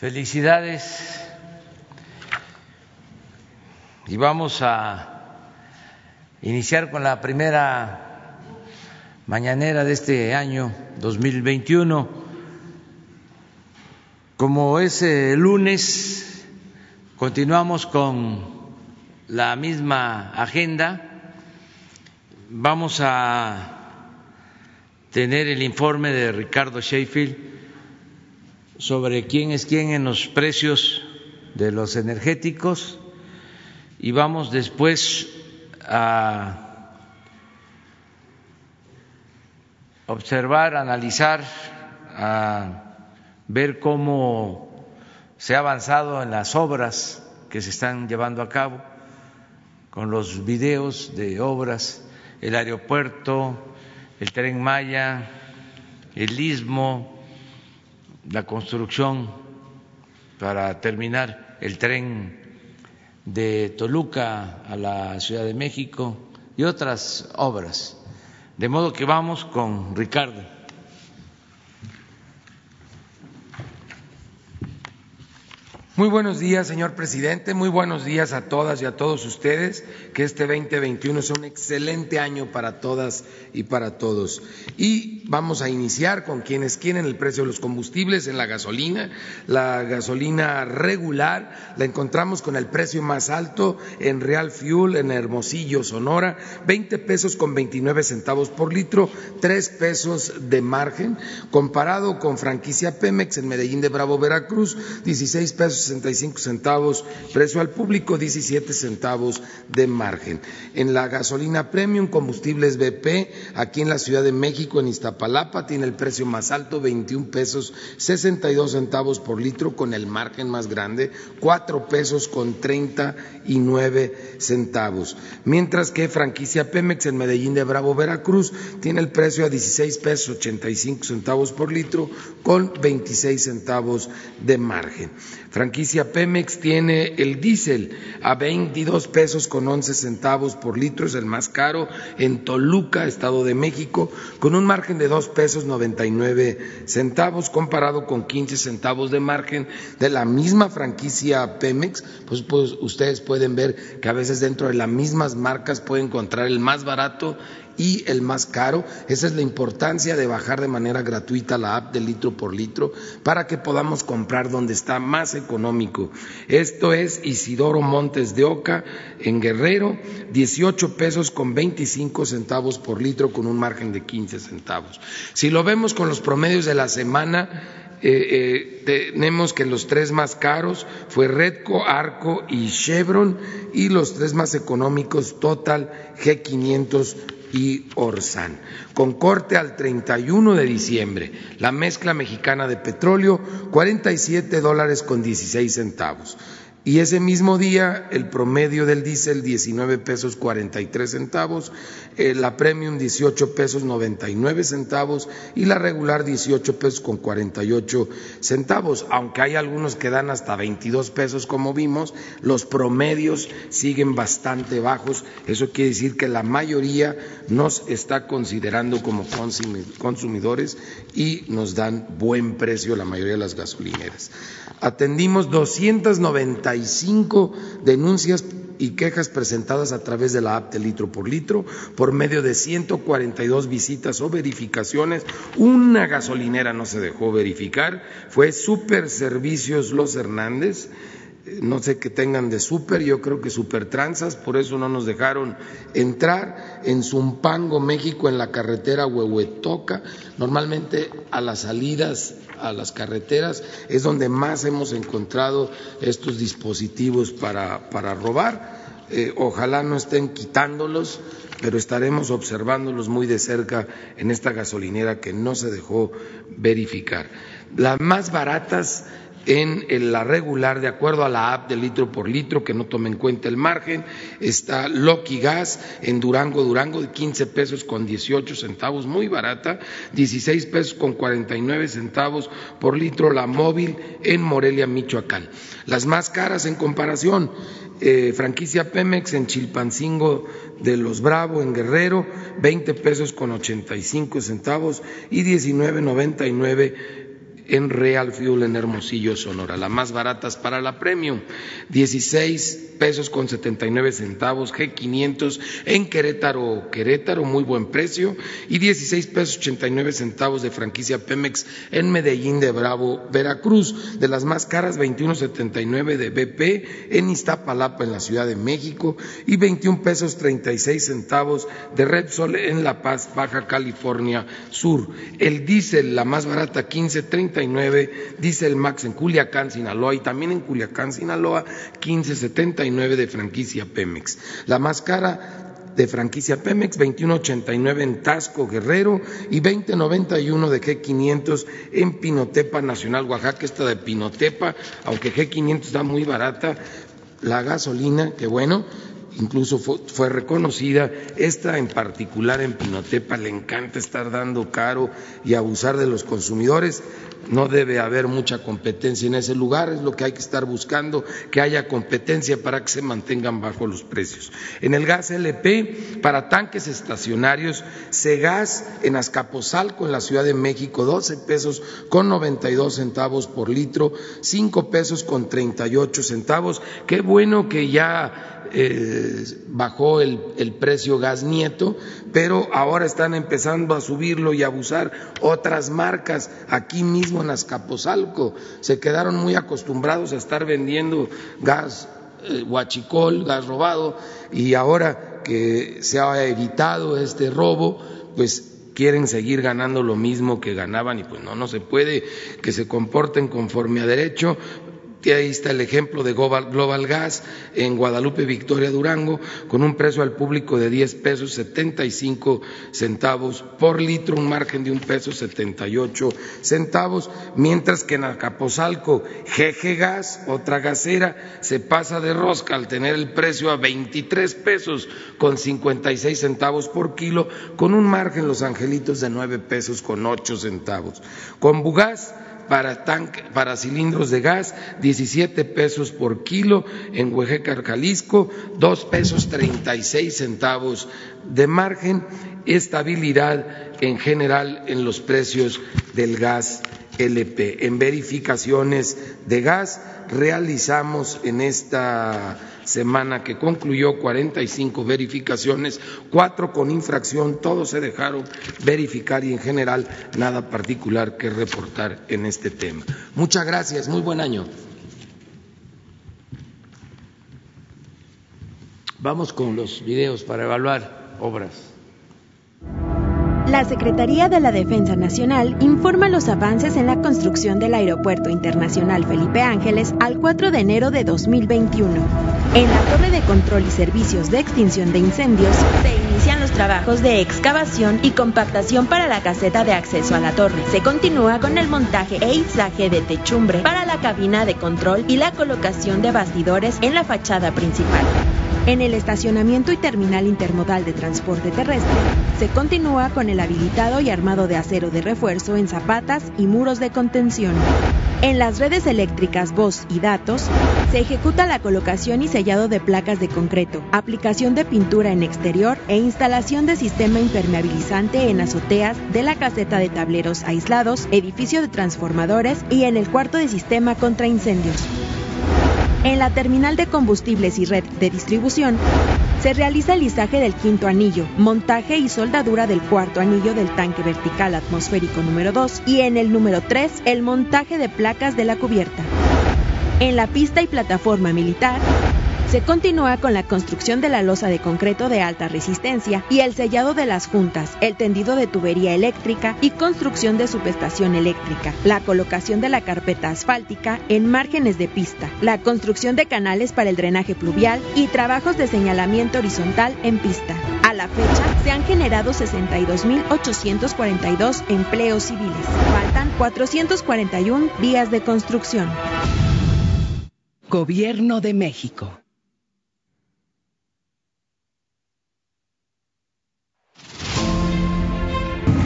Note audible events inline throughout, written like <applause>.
Felicidades y vamos a iniciar con la primera mañanera de este año 2021. Como es lunes, continuamos con la misma agenda. Vamos a tener el informe de Ricardo Sheffield sobre quién es quién en los precios de los energéticos. Y vamos después a observar, analizar, a ver cómo se ha avanzado en las obras que se están llevando a cabo con los videos de obras, el aeropuerto, el tren Maya, el istmo, la construcción para terminar el tren de Toluca a la Ciudad de México y otras obras. De modo que vamos con Ricardo. Muy buenos días, señor presidente. Muy buenos días a todas y a todos ustedes. Que este 2021 sea un excelente año para todas y para todos. Y vamos a iniciar con quienes quieren el precio de los combustibles en la gasolina. La gasolina regular la encontramos con el precio más alto en Real Fuel, en Hermosillo, Sonora, 20 pesos con 29 centavos por litro, 3 pesos de margen. Comparado con franquicia Pemex en Medellín de Bravo, Veracruz, 16 pesos 65 centavos, precio al público 17 centavos de margen. En la gasolina premium, combustibles BP, aquí en la Ciudad de México, en Iztapalapa, tiene el precio más alto, 21 pesos 62 centavos por litro, con el margen más grande, 4 pesos con 39 centavos. Mientras que franquicia Pemex en Medellín de Bravo, Veracruz, tiene el precio a 16 pesos 85 centavos por litro, con 26 centavos de margen. Franquicia Pemex tiene el diésel a 22 pesos con 11 centavos por litro, es el más caro en Toluca, Estado de México, con un margen de 2 pesos 99 centavos comparado con 15 centavos de margen de la misma franquicia Pemex, pues, pues ustedes pueden ver que a veces dentro de las mismas marcas pueden encontrar el más barato y el más caro. Esa es la importancia de bajar de manera gratuita la app de litro por litro para que podamos comprar donde está más económico. Esto es Isidoro Montes de Oca en Guerrero, 18 pesos con 25 centavos por litro con un margen de 15 centavos. Si lo vemos con los promedios de la semana, eh, eh, tenemos que los tres más caros fue Redco, Arco y Chevron y los tres más económicos Total, G500 y Orsan. Con corte al 31 de diciembre, la mezcla mexicana de petróleo, 47 dólares con 16 centavos. Y ese mismo día el promedio del diésel 19 pesos 43 centavos, eh, la premium 18 pesos 99 centavos y la regular 18 pesos con 48 centavos. Aunque hay algunos que dan hasta 22 pesos como vimos, los promedios siguen bastante bajos. Eso quiere decir que la mayoría nos está considerando como consumidores y nos dan buen precio la mayoría de las gasolineras. Atendimos 295 denuncias y quejas presentadas a través de la app de litro por litro por medio de 142 visitas o verificaciones. Una gasolinera no se dejó verificar, fue Super Servicios Los Hernández no sé qué tengan de súper, yo creo que super tranzas, por eso no nos dejaron entrar en Zumpango, México, en la carretera Huehuetoca. Normalmente a las salidas a las carreteras es donde más hemos encontrado estos dispositivos para, para robar. Eh, ojalá no estén quitándolos, pero estaremos observándolos muy de cerca en esta gasolinera que no se dejó verificar. Las más baratas en la regular, de acuerdo a la app de litro por litro, que no tome en cuenta el margen, está Loki Gas en Durango, Durango, de 15 pesos con 18 centavos, muy barata, 16 pesos con 49 centavos por litro la móvil en Morelia, Michoacán. Las más caras en comparación, eh, franquicia Pemex en Chilpancingo de los Bravo en Guerrero, 20 pesos con 85 centavos y 19.99 en Real Fuel en Hermosillo, Sonora. Las más baratas para la Premium, 16 pesos con 79 centavos, G500 en Querétaro, Querétaro, muy buen precio, y 16 pesos 89 centavos de franquicia Pemex en Medellín de Bravo, Veracruz. De las más caras, 21.79 de BP en Iztapalapa, en la Ciudad de México, y 21 pesos 36 centavos de Repsol en La Paz, Baja California Sur. El diésel, la más barata, 15.39, diésel Max en Culiacán, Sinaloa, y también en Culiacán, Sinaloa, 15.79 de franquicia Pemex. La más cara de franquicia Pemex, 21.89 en Tasco Guerrero y 20.91 de G500 en Pinotepa Nacional Oaxaca, esta de Pinotepa, aunque G500 está muy barata, la gasolina, que bueno, incluso fue, reconocida. Esta en particular en Pinotepa le encanta estar dando caro y abusar de los consumidores. No debe haber mucha competencia en ese lugar, es lo que hay que estar buscando, que haya competencia para que se mantengan bajo los precios. En el gas LP, para tanques estacionarios, Segas en Azcapotzalco, en la Ciudad de México, 12 pesos con 92 centavos por litro, 5 pesos con 38 centavos. Qué bueno que ya eh, bajó el, el, precio gas nieto, pero ahora están empezando a subirlo y a abusar otras marcas aquí mismo en Azcapotzalco. Se quedaron muy acostumbrados a estar vendiendo gas eh, huachicol, gas robado, y ahora que se ha evitado este robo, pues quieren seguir ganando lo mismo que ganaban y pues no, no se puede que se comporten conforme a derecho, Ahí está el ejemplo de Global Gas en Guadalupe, Victoria, Durango, con un precio al público de 10 pesos 75 centavos por litro, un margen de un peso 78 centavos, mientras que en Acapozalco, GG Gas, otra gasera, se pasa de rosca al tener el precio a 23 pesos con 56 centavos por kilo, con un margen Los Angelitos de 9 pesos con 8 centavos. Con Bugás, para, para cilindros de gas, 17 pesos por kilo en Huejecar, Jalisco, 2 pesos 36 centavos de margen, estabilidad en general en los precios del gas LP. En verificaciones de gas realizamos en esta semana que concluyó 45 verificaciones, cuatro con infracción, todos se dejaron verificar y en general nada particular que reportar en este tema. Muchas gracias, muy buen año. Vamos con los videos para evaluar obras. La Secretaría de la Defensa Nacional informa los avances en la construcción del Aeropuerto Internacional Felipe Ángeles al 4 de enero de 2021. En la torre de control y servicios de extinción de incendios se inician los trabajos de excavación y compactación para la caseta de acceso a la torre. Se continúa con el montaje e izaje de techumbre para la cabina de control y la colocación de bastidores en la fachada principal. En el estacionamiento y terminal intermodal de transporte terrestre, se continúa con el habilitado y armado de acero de refuerzo en zapatas y muros de contención. En las redes eléctricas voz y datos, se ejecuta la colocación y sellado de placas de concreto, aplicación de pintura en exterior e instalación de sistema impermeabilizante en azoteas de la caseta de tableros aislados, edificio de transformadores y en el cuarto de sistema contra incendios. En la terminal de combustibles y red de distribución, se realiza el lizaje del quinto anillo, montaje y soldadura del cuarto anillo del tanque vertical atmosférico número 2 y en el número 3 el montaje de placas de la cubierta. En la pista y plataforma militar, se continúa con la construcción de la losa de concreto de alta resistencia y el sellado de las juntas, el tendido de tubería eléctrica y construcción de subestación eléctrica, la colocación de la carpeta asfáltica en márgenes de pista, la construcción de canales para el drenaje pluvial y trabajos de señalamiento horizontal en pista. A la fecha, se han generado 62.842 empleos civiles. Faltan 441 días de construcción. Gobierno de México.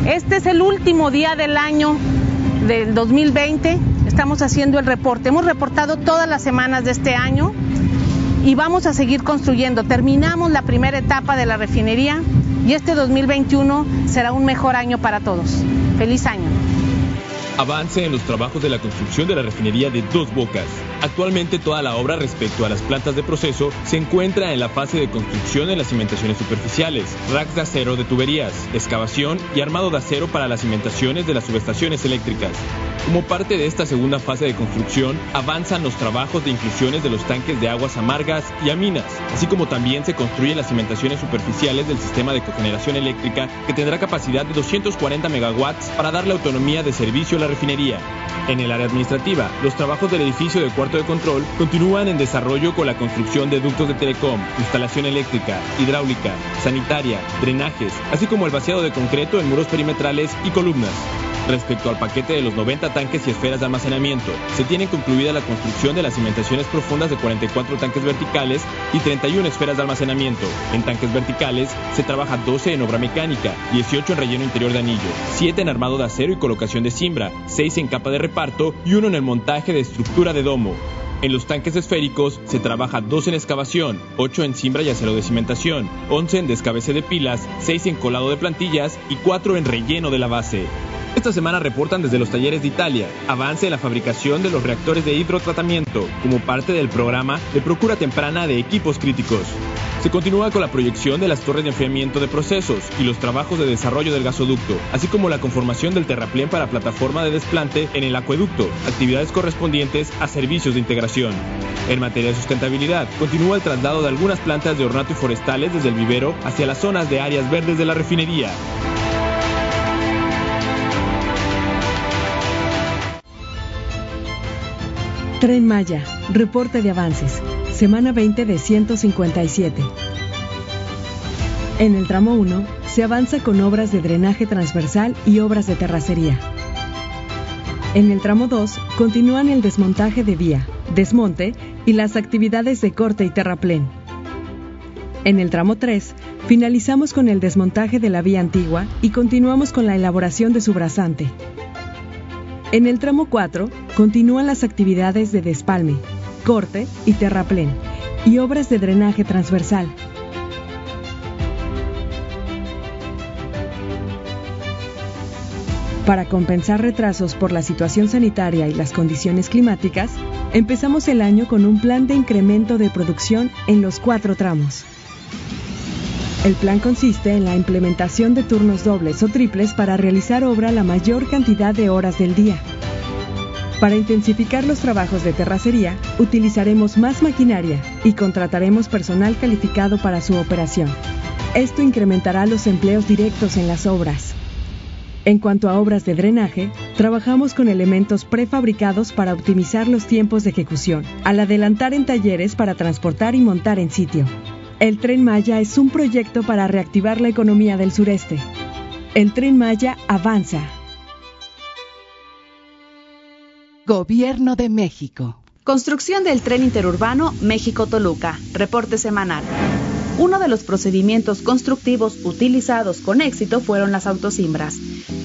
Este es el último día del año del 2020. Estamos haciendo el reporte. Hemos reportado todas las semanas de este año y vamos a seguir construyendo. Terminamos la primera etapa de la refinería y este 2021 será un mejor año para todos. Feliz año. Avance en los trabajos de la construcción de la refinería de Dos Bocas. Actualmente toda la obra respecto a las plantas de proceso se encuentra en la fase de construcción en las cimentaciones superficiales, racks de acero de tuberías, excavación y armado de acero para las cimentaciones de las subestaciones eléctricas. Como parte de esta segunda fase de construcción, avanzan los trabajos de inclusiones de los tanques de aguas amargas y aminas, así como también se construyen las cimentaciones superficiales del sistema de cogeneración eléctrica que tendrá capacidad de 240 megawatts para darle autonomía de servicio a la refinería. En el área administrativa, los trabajos del edificio del cuarto de control continúan en desarrollo con la construcción de ductos de telecom, instalación eléctrica, hidráulica, sanitaria, drenajes, así como el vaciado de concreto en muros perimetrales y columnas. Respecto al paquete de los 90 tanques y esferas de almacenamiento, se tiene concluida la construcción de las cimentaciones profundas de 44 tanques verticales y 31 esferas de almacenamiento. En tanques verticales se trabaja 12 en obra mecánica, 18 en relleno interior de anillo, 7 en armado de acero y colocación de cimbra, 6 en capa de reparto y 1 en el montaje de estructura de domo. En los tanques esféricos se trabaja 2 en excavación, 8 en cimbra y acero de cimentación, 11 en descabece de pilas, 6 en colado de plantillas y 4 en relleno de la base. Esta semana reportan desde los talleres de Italia avance en la fabricación de los reactores de hidrotratamiento como parte del programa de procura temprana de equipos críticos. Se continúa con la proyección de las torres de enfriamiento de procesos y los trabajos de desarrollo del gasoducto, así como la conformación del terraplén para plataforma de desplante en el acueducto, actividades correspondientes a servicios de integración. En materia de sustentabilidad, continúa el traslado de algunas plantas de ornato y forestales desde el vivero hacia las zonas de áreas verdes de la refinería. Tren Maya, reporte de avances, semana 20 de 157. En el tramo 1 se avanza con obras de drenaje transversal y obras de terracería. En el tramo 2 continúan el desmontaje de vía, desmonte y las actividades de corte y terraplén. En el tramo 3 finalizamos con el desmontaje de la vía antigua y continuamos con la elaboración de su brazante. En el tramo 4 continúan las actividades de despalme, corte y terraplén y obras de drenaje transversal. Para compensar retrasos por la situación sanitaria y las condiciones climáticas, empezamos el año con un plan de incremento de producción en los cuatro tramos. El plan consiste en la implementación de turnos dobles o triples para realizar obra la mayor cantidad de horas del día. Para intensificar los trabajos de terracería, utilizaremos más maquinaria y contrataremos personal calificado para su operación. Esto incrementará los empleos directos en las obras. En cuanto a obras de drenaje, trabajamos con elementos prefabricados para optimizar los tiempos de ejecución, al adelantar en talleres para transportar y montar en sitio. El tren Maya es un proyecto para reactivar la economía del sureste. El tren Maya avanza. Gobierno de México. Construcción del tren interurbano México-Toluca. Reporte semanal. Uno de los procedimientos constructivos utilizados con éxito fueron las autosimbras.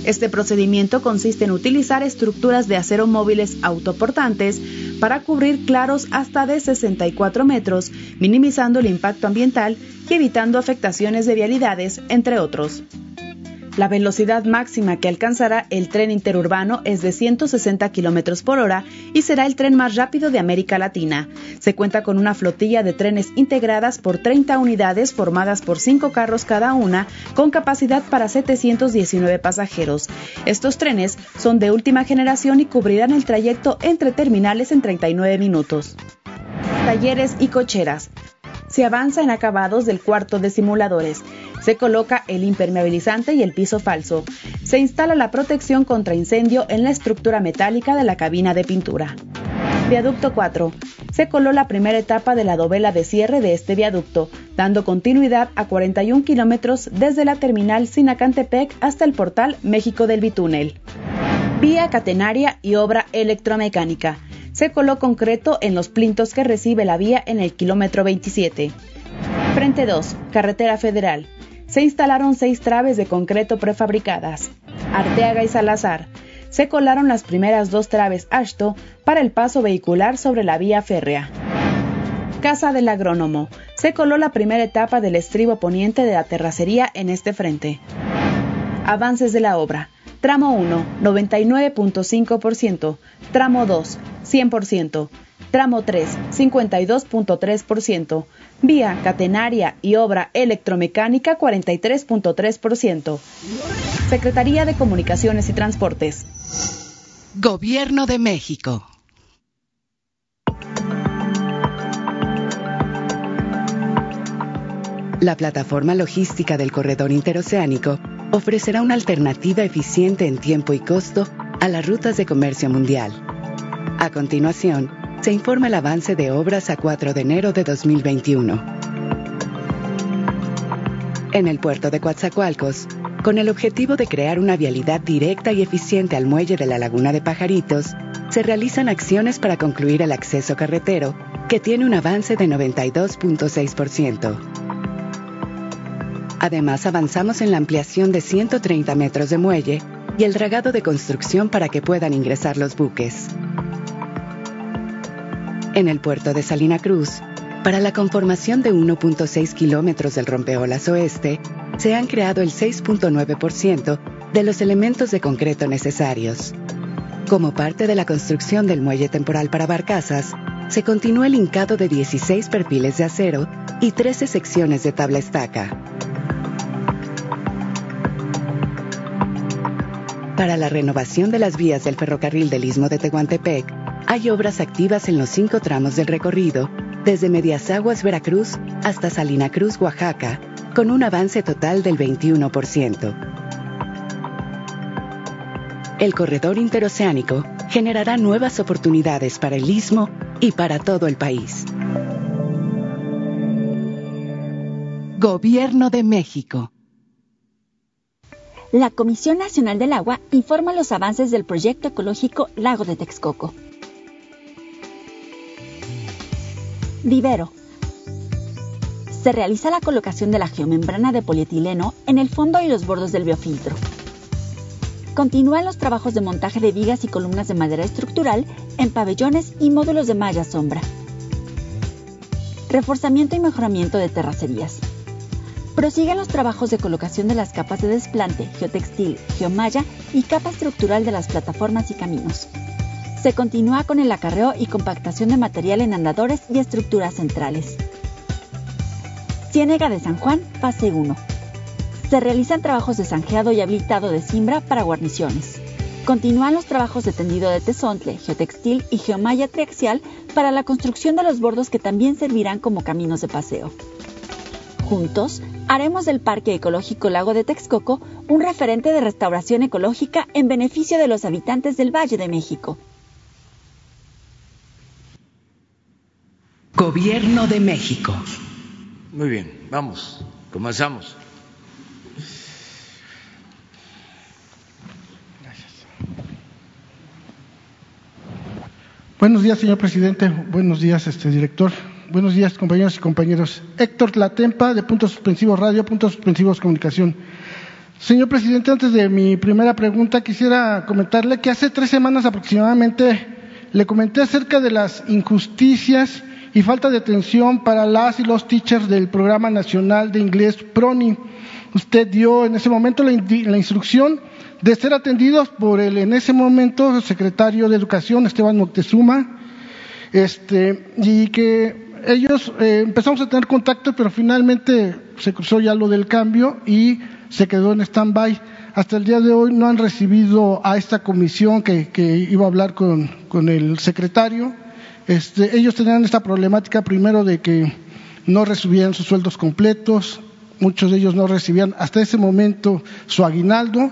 Este procedimiento consiste en utilizar estructuras de acero móviles autoportantes para cubrir claros hasta de 64 metros, minimizando el impacto ambiental y evitando afectaciones de vialidades, entre otros. La velocidad máxima que alcanzará el tren interurbano es de 160 km por hora y será el tren más rápido de América Latina. Se cuenta con una flotilla de trenes integradas por 30 unidades formadas por 5 carros cada una, con capacidad para 719 pasajeros. Estos trenes son de última generación y cubrirán el trayecto entre terminales en 39 minutos. Talleres y cocheras. Se avanza en acabados del cuarto de simuladores. Se coloca el impermeabilizante y el piso falso. Se instala la protección contra incendio en la estructura metálica de la cabina de pintura. Viaducto 4. Se coló la primera etapa de la dovela de cierre de este viaducto, dando continuidad a 41 kilómetros desde la terminal Sinacantepec hasta el portal México del Bitúnel. Vía catenaria y obra electromecánica. Se coló concreto en los plintos que recibe la vía en el kilómetro 27. Frente 2. Carretera Federal se instalaron seis traves de concreto prefabricadas. Arteaga y Salazar. Se colaron las primeras dos traves Ashto para el paso vehicular sobre la vía férrea. Casa del Agrónomo. Se coló la primera etapa del estribo poniente de la terracería en este frente. Avances de la obra. Tramo 1, 99.5%. Tramo 2, 100%. Tramo 3, 52.3%. Vía catenaria y obra electromecánica, 43.3%. Secretaría de Comunicaciones y Transportes. Gobierno de México. La plataforma logística del corredor interoceánico ofrecerá una alternativa eficiente en tiempo y costo a las rutas de comercio mundial. A continuación, se informa el avance de obras a 4 de enero de 2021. En el puerto de Coatzacoalcos, con el objetivo de crear una vialidad directa y eficiente al muelle de la Laguna de Pajaritos, se realizan acciones para concluir el acceso carretero, que tiene un avance de 92.6%. Además, avanzamos en la ampliación de 130 metros de muelle y el dragado de construcción para que puedan ingresar los buques. En el puerto de Salina Cruz, para la conformación de 1.6 kilómetros del rompeolas oeste, se han creado el 6.9% de los elementos de concreto necesarios. Como parte de la construcción del muelle temporal para barcazas, se continúa el hincado de 16 perfiles de acero y 13 secciones de tabla estaca. Para la renovación de las vías del ferrocarril del Istmo de Tehuantepec, hay obras activas en los cinco tramos del recorrido, desde Medias Aguas, Veracruz, hasta Salina Cruz, Oaxaca, con un avance total del 21%. El corredor interoceánico generará nuevas oportunidades para el istmo y para todo el país. Gobierno de México la Comisión Nacional del Agua informa los avances del proyecto ecológico Lago de Texcoco. Vivero. Se realiza la colocación de la geomembrana de polietileno en el fondo y los bordos del biofiltro. Continúan los trabajos de montaje de vigas y columnas de madera estructural en pabellones y módulos de malla sombra. Reforzamiento y mejoramiento de terracerías. Prosiguen los trabajos de colocación de las capas de desplante, geotextil, geomalla y capa estructural de las plataformas y caminos. Se continúa con el acarreo y compactación de material en andadores y estructuras centrales. Ciénega de San Juan, fase 1. Se realizan trabajos de zanjeado y habilitado de cimbra para guarniciones. Continúan los trabajos de tendido de tesontle, geotextil y geomalla triaxial para la construcción de los bordos que también servirán como caminos de paseo. Juntos, haremos del Parque Ecológico Lago de Texcoco un referente de restauración ecológica en beneficio de los habitantes del Valle de México. Gobierno de México. Muy bien, vamos, comenzamos. Buenos días, señor presidente. Buenos días, este director. Buenos días, compañeros y compañeros. Héctor Tlatempa, de Puntos Suspensivos Radio, Puntos Suspensivos Comunicación. Señor presidente, antes de mi primera pregunta, quisiera comentarle que hace tres semanas aproximadamente le comenté acerca de las injusticias y falta de atención para las y los teachers del Programa Nacional de Inglés PRONI. Usted dio en ese momento la, la instrucción de ser atendidos por el en ese momento secretario de Educación, Esteban Moctezuma, este, y que ellos eh, empezamos a tener contacto, pero finalmente se cruzó ya lo del cambio y se quedó en stand-by. Hasta el día de hoy no han recibido a esta comisión que, iba a hablar con, con el secretario. Este, ellos tenían esta problemática primero de que no recibían sus sueldos completos, muchos de ellos no recibían hasta ese momento su aguinaldo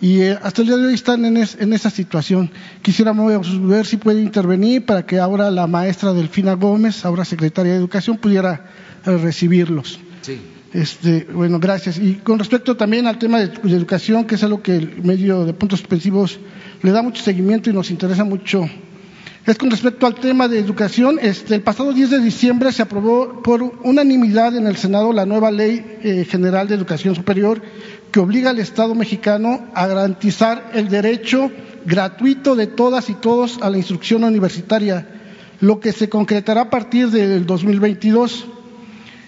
y eh, hasta el día de hoy están en, esa situación. Quisiéramos ver si puede intervenir para que ahora la maestra Delfina Gómez, ahora secretaria de Educación, pudiera eh, recibirlos. Sí. Este, bueno, gracias. Y con respecto también al tema de, educación, que es algo que el medio de puntos suspensivos le da mucho seguimiento y nos interesa mucho es con respecto al tema de educación. Este, el pasado 10 de diciembre se aprobó por unanimidad en el Senado la nueva Ley eh, General de Educación Superior que obliga al Estado mexicano a garantizar el derecho gratuito de todas y todos a la instrucción universitaria, lo que se concretará a partir del 2022.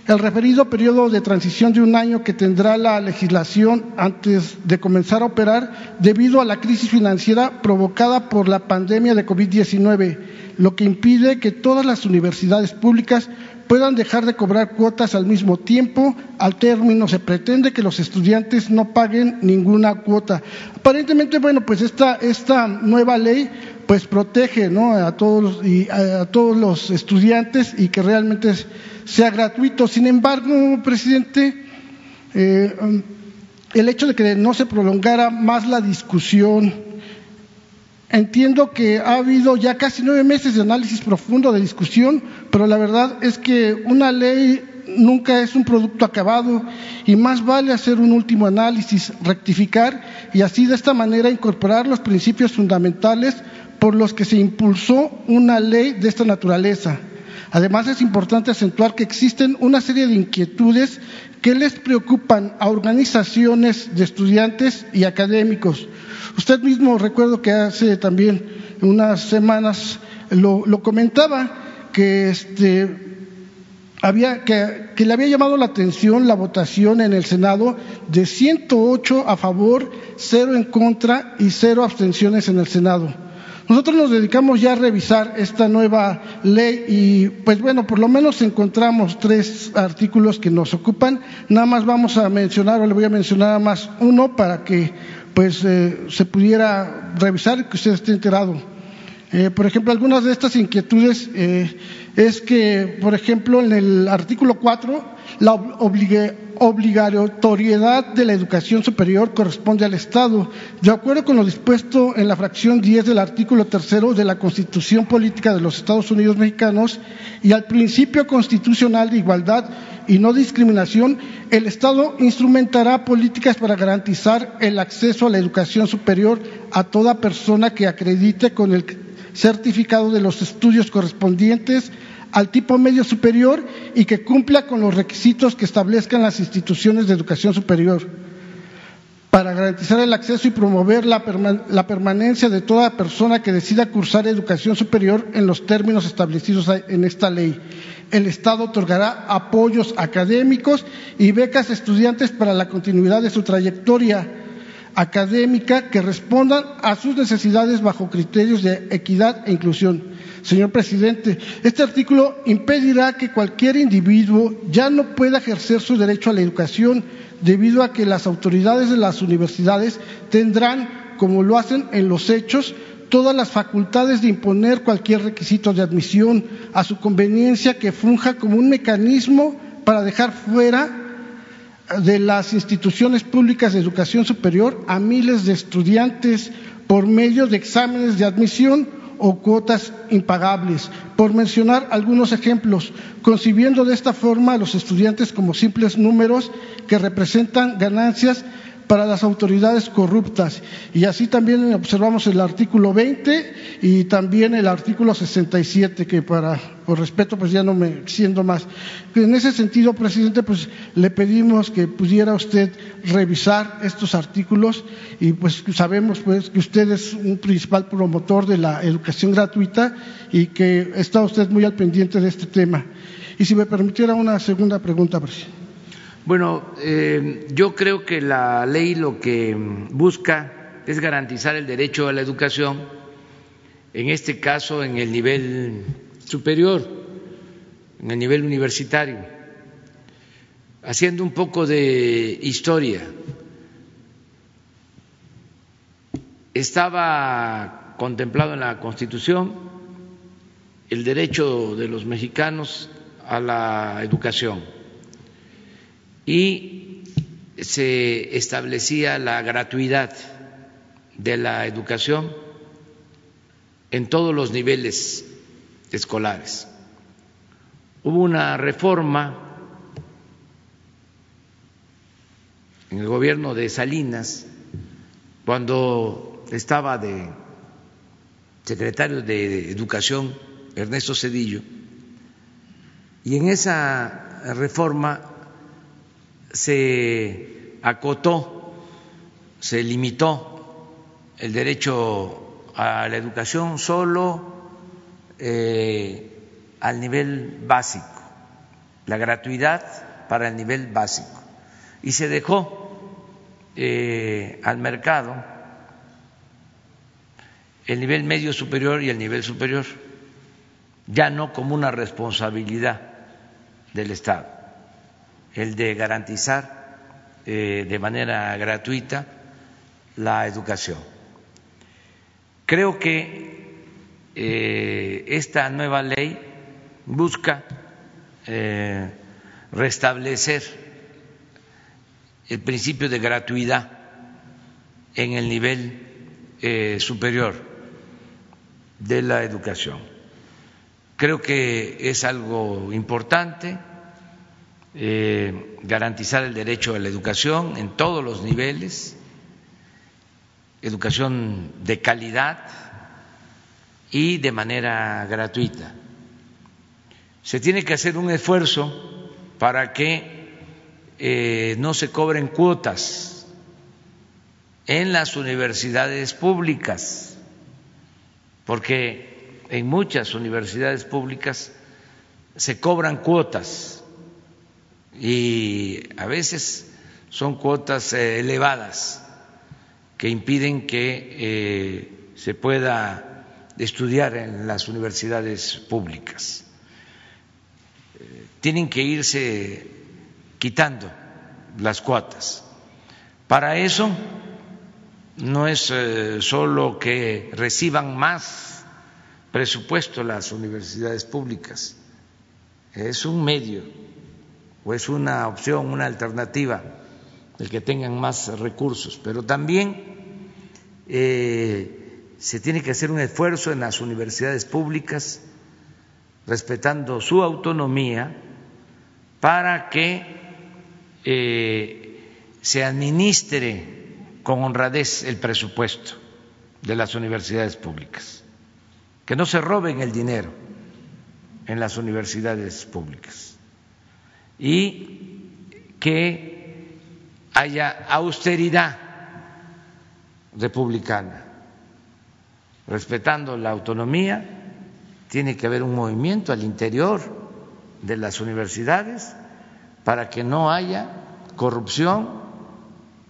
El referido periodo de transición de un año que tendrá la legislación antes de comenzar a operar debido a la crisis financiera provocada por la pandemia de COVID-19, lo que impide que todas las universidades públicas puedan dejar de cobrar cuotas al mismo tiempo. Al término se pretende que los estudiantes no paguen ninguna cuota. Aparentemente, bueno, pues esta, esta nueva ley pues protege ¿no? a, todos, y a, todos los estudiantes y que realmente sea gratuito. Sin embargo, presidente, eh, el hecho de que no se prolongara más la discusión, entiendo que ha habido ya casi nueve meses de análisis profundo, de discusión, pero la verdad es que una ley nunca es un producto acabado y más vale hacer un último análisis, rectificar y así de esta manera incorporar los principios fundamentales por los que se impulsó una ley de esta naturaleza. Además, es importante acentuar que existen una serie de inquietudes que les preocupan a organizaciones de estudiantes y académicos. Usted mismo recuerdo que hace también unas semanas lo, comentaba que este, había, que, que, le había llamado la atención la votación en el Senado de 108 a favor, cero en contra y cero abstenciones en el Senado. Nosotros nos dedicamos ya a revisar esta nueva ley y pues bueno, por lo menos encontramos tres artículos que nos ocupan. Nada más vamos a mencionar o le voy a mencionar más uno para que pues eh, se pudiera revisar y que usted esté enterado. Eh, por ejemplo, algunas de estas inquietudes eh, es que, por ejemplo, en el artículo 4, la obligatoriedad de la educación superior corresponde al Estado, de acuerdo con lo dispuesto en la fracción 10 del artículo tercero de la Constitución Política de los Estados Unidos Mexicanos y al principio constitucional de igualdad y no discriminación, el Estado instrumentará políticas para garantizar el acceso a la educación superior a toda persona que acredite con el certificado de los estudios correspondientes al tipo medio superior y que cumpla con los requisitos que establezcan las instituciones de educación superior para garantizar el acceso y promover la, permanencia de toda persona que decida cursar educación superior en los términos establecidos en esta ley. El Estado otorgará apoyos académicos y becas a estudiantes para la continuidad de su trayectoria académica que respondan a sus necesidades bajo criterios de equidad e inclusión. Señor presidente, este artículo impedirá que cualquier individuo ya no pueda ejercer su derecho a la educación debido a que las autoridades de las universidades tendrán, como lo hacen en los hechos, todas las facultades de imponer cualquier requisito de admisión a su conveniencia que funja como un mecanismo para dejar fuera de las instituciones públicas de educación superior a miles de estudiantes por medio de exámenes de admisión o cuotas impagables, por mencionar algunos ejemplos, concibiendo de esta forma a los estudiantes como simples números que representan ganancias para las autoridades corruptas. Y así también observamos el artículo 20 y también el artículo 67, que para, por respeto, pues ya no me extiendo más. En ese sentido, presidente, pues le pedimos que pudiera usted revisar estos artículos y pues sabemos pues que usted es un principal promotor de la educación gratuita y que está usted muy al pendiente de este tema. Y si me permitiera una segunda pregunta, presidente. Bueno, eh, yo creo que la ley lo que busca es garantizar el derecho a la educación, en este caso en el nivel superior, en el nivel universitario. Haciendo un poco de historia, estaba contemplado en la Constitución el derecho de los mexicanos a la educación y se establecía la gratuidad de la educación en todos los niveles escolares. Hubo una reforma en el gobierno de Salinas cuando estaba de secretario de Educación Ernesto Cedillo y en esa reforma se acotó, se limitó el derecho a la educación solo eh, al nivel básico, la gratuidad para el nivel básico. Y se dejó eh, al mercado el nivel medio superior y el nivel superior, ya no como una responsabilidad del Estado, el de garantizar eh, de manera gratuita la educación. Creo que eh, esta nueva ley busca eh, restablecer el principio de gratuidad en el nivel superior de la educación. Creo que es algo importante eh, garantizar el derecho a la educación en todos los niveles, educación de calidad y de manera gratuita. Se tiene que hacer un esfuerzo para que eh, no se cobren cuotas en las universidades públicas porque en muchas universidades públicas se cobran cuotas y a veces son cuotas eh, elevadas que impiden que eh, se pueda estudiar en las universidades públicas. Eh, tienen que irse quitando las cuotas. Para eso no es solo que reciban más presupuesto las universidades públicas, es un medio o es una opción, una alternativa el que tengan más recursos, pero también eh, se tiene que hacer un esfuerzo en las universidades públicas, respetando su autonomía, para que eh, se administre con honradez el presupuesto de las universidades públicas, que no se roben el dinero en las universidades públicas y que haya austeridad republicana, respetando la autonomía, tiene que haber un movimiento al interior de las universidades para que no haya corrupción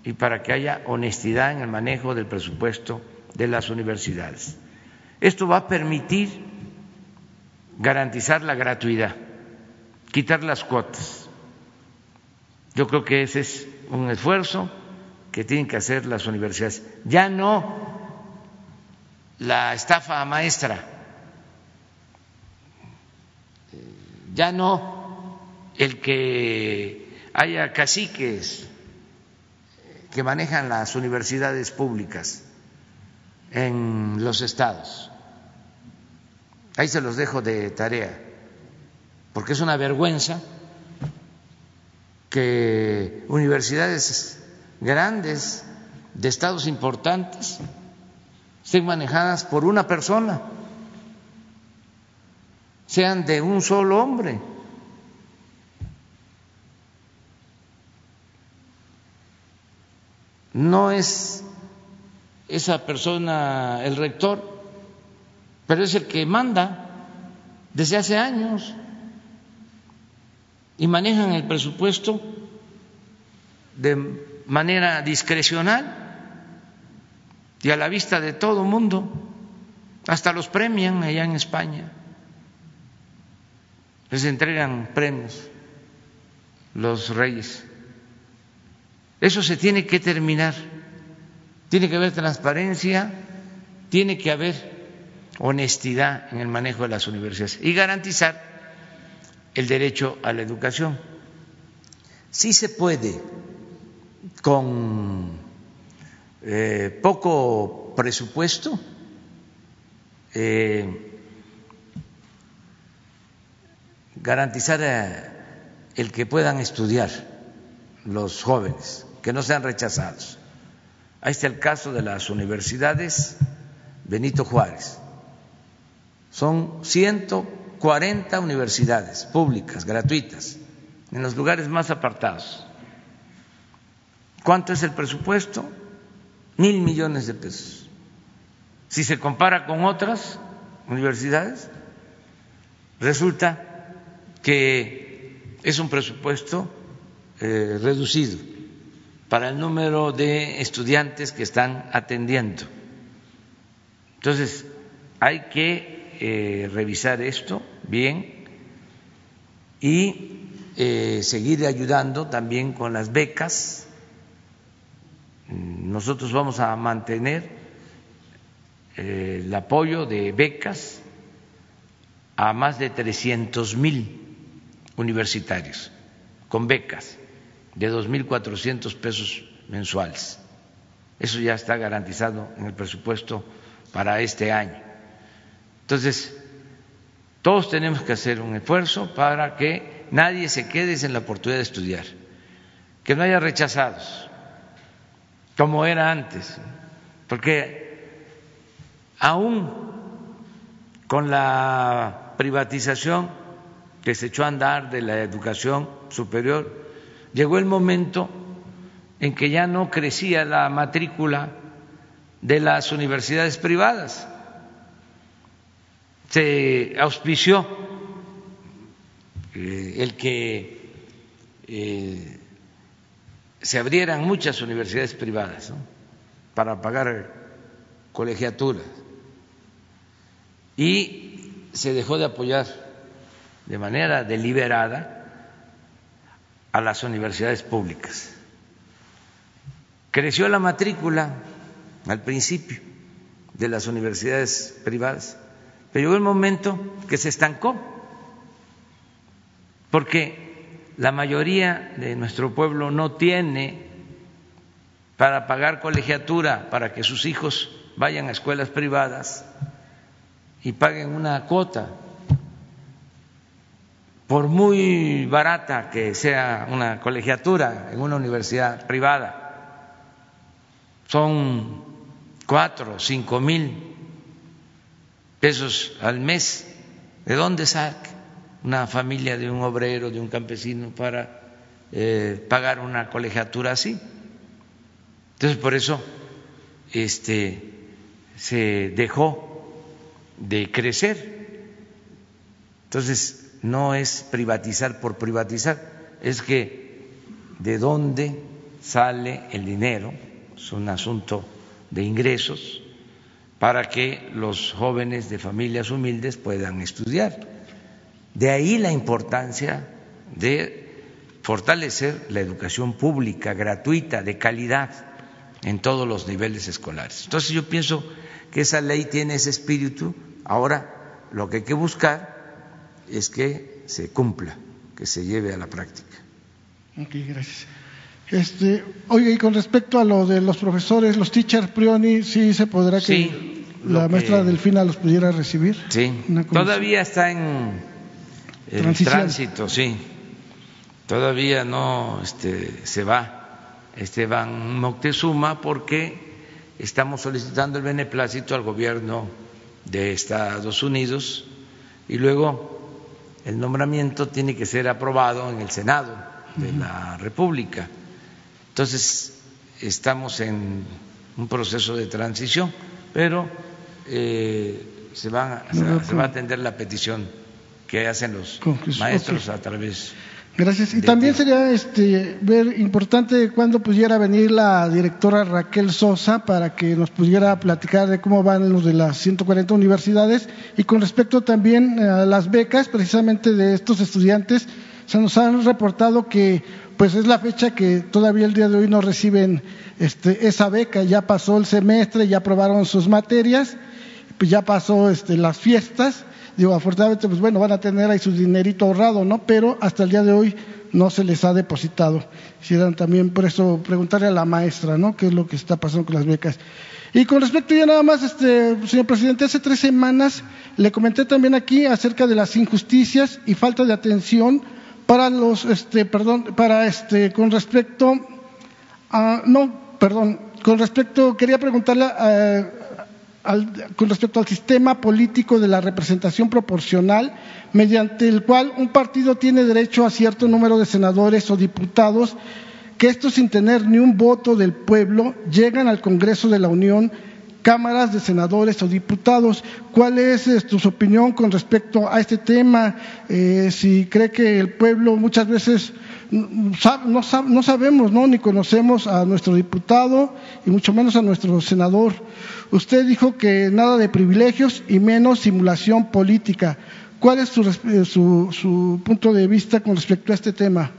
y para que haya honestidad en el manejo del presupuesto de las universidades. Esto va a permitir garantizar la gratuidad, quitar las cuotas. Yo creo que ese es un esfuerzo que tienen que hacer las universidades. Ya no la estafa maestra, ya no el que haya caciques que manejan las universidades públicas en los estados. Ahí se los dejo de tarea, porque es una vergüenza que universidades grandes de estados importantes estén manejadas por una persona, sean de un solo hombre. no es esa persona el rector, pero es el que manda desde hace años y manejan el presupuesto de manera discrecional y a la vista de todo el mundo, hasta los premian allá en España, les entregan premios los reyes. Eso se tiene que terminar. Tiene que haber transparencia, tiene que haber honestidad en el manejo de las universidades y garantizar el derecho a la educación. Sí se puede con eh, poco presupuesto eh, garantizar eh, el que puedan estudiar los jóvenes que no sean rechazados. Ahí está el caso de las universidades Benito Juárez. Son 140 universidades públicas, gratuitas, en los lugares más apartados. ¿Cuánto es el presupuesto? Mil millones de pesos. Si se compara con otras universidades, resulta que es un presupuesto eh, reducido para el número de estudiantes que están atendiendo. Entonces, hay que eh, revisar esto bien y eh, seguir ayudando también con las becas. Nosotros vamos a mantener el apoyo de becas a más de 300 mil universitarios con becas de 2.400 pesos mensuales. Eso ya está garantizado en el presupuesto para este año. Entonces, todos tenemos que hacer un esfuerzo para que nadie se quede sin la oportunidad de estudiar, que no haya rechazados, como era antes, porque aún con la privatización que se echó a andar de la educación superior, llegó el momento en que ya no crecía la matrícula de las universidades privadas. Se auspició eh, el que eh, se abrieran muchas universidades privadas para pagar colegiaturas. Y se dejó de apoyar de manera deliberada a las universidades públicas. Creció la matrícula al principio de las universidades privadas, pero llegó el momento que se estancó, porque la mayoría de nuestro pueblo no tiene para pagar colegiatura para que sus hijos vayan a escuelas privadas y paguen una cuota por muy barata que sea una colegiatura en una universidad privada, son cuatro, cinco mil pesos al mes. ¿De dónde saca una familia de un obrero, de un campesino para eh, pagar una colegiatura así? Entonces, por eso este, se dejó de crecer. Entonces, no es privatizar por privatizar, es que de dónde sale el dinero, es un asunto de ingresos, para que los jóvenes de familias humildes puedan estudiar. De ahí la importancia de fortalecer la educación pública, gratuita, de calidad, en todos los niveles escolares. Entonces yo pienso que esa ley tiene ese espíritu. Ahora lo que hay que buscar es que se cumpla, que se lleve a la práctica. Ok, gracias. Este, oye, y con respecto a lo de los profesores, los teachers prioni, ¿sí se podrá que la maestra Delfina los pudiera recibir? Sí, todavía está en el tránsito, sí. Todavía no este, se va Esteban Moctezuma porque estamos solicitando el beneplácito al gobierno de Estados Unidos y luego el nombramiento tiene que ser aprobado en el Senado de la República. Entonces, estamos en un proceso de transición, pero eh, se, va a atender la petición que hacen los maestros a través Gracias. Y también sería este, ver importante cuando pudiera venir la directora Raquel Sosa para que nos pudiera platicar de cómo van los de las 140 universidades. Y con respecto también a las becas, precisamente de estos estudiantes, se nos han reportado que pues es la fecha que todavía el día de hoy no reciben este, esa beca, ya pasó el semestre, ya aprobaron sus materias, pues ya pasó este, las fiestas Digo, afortunadamente, pues bueno, van a tener ahí su dinerito ahorrado, ¿no? Pero hasta el día de hoy no se les ha depositado. Quisieran también por eso preguntarle a la maestra, ¿no? ¿Qué es lo que está pasando con las becas? Y con respecto ya nada más, este, señor presidente, hace tres semanas le comenté también aquí acerca de las injusticias y falta de atención para los, este, perdón, para este, con respecto a, no, perdón, con respecto, quería preguntarle a, con respecto al sistema político de la representación proporcional, mediante el cual un partido tiene derecho a cierto número de senadores o diputados que estos sin tener ni un voto del pueblo llegan al Congreso de la Unión cámaras de senadores o diputados. ¿Cuál es este, su opinión con respecto a este tema? Eh, si cree que el pueblo muchas veces no, no sabemos ¿no? ni conocemos a nuestro diputado y mucho menos a nuestro senador. Usted dijo que nada de privilegios y menos simulación política. ¿Cuál es su, eh, su, su punto de vista con respecto a este tema,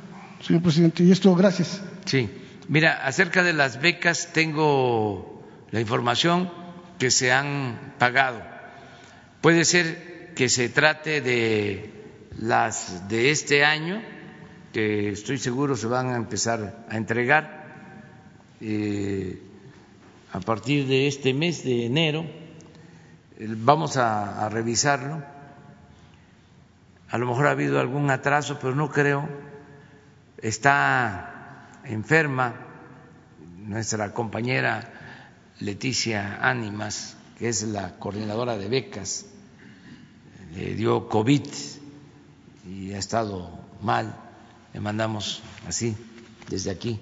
señor presidente? Y esto, gracias. Sí, mira, acerca de las becas tengo la información que se han pagado. Puede ser que se trate de las de este año, que estoy seguro se van a empezar a entregar eh, a partir de este mes de enero. Vamos a, a revisarlo. A lo mejor ha habido algún atraso, pero no creo. Está enferma, nuestra compañera Leticia Ánimas, que es la coordinadora de becas, le dio COVID y ha estado mal. Le mandamos así, desde aquí,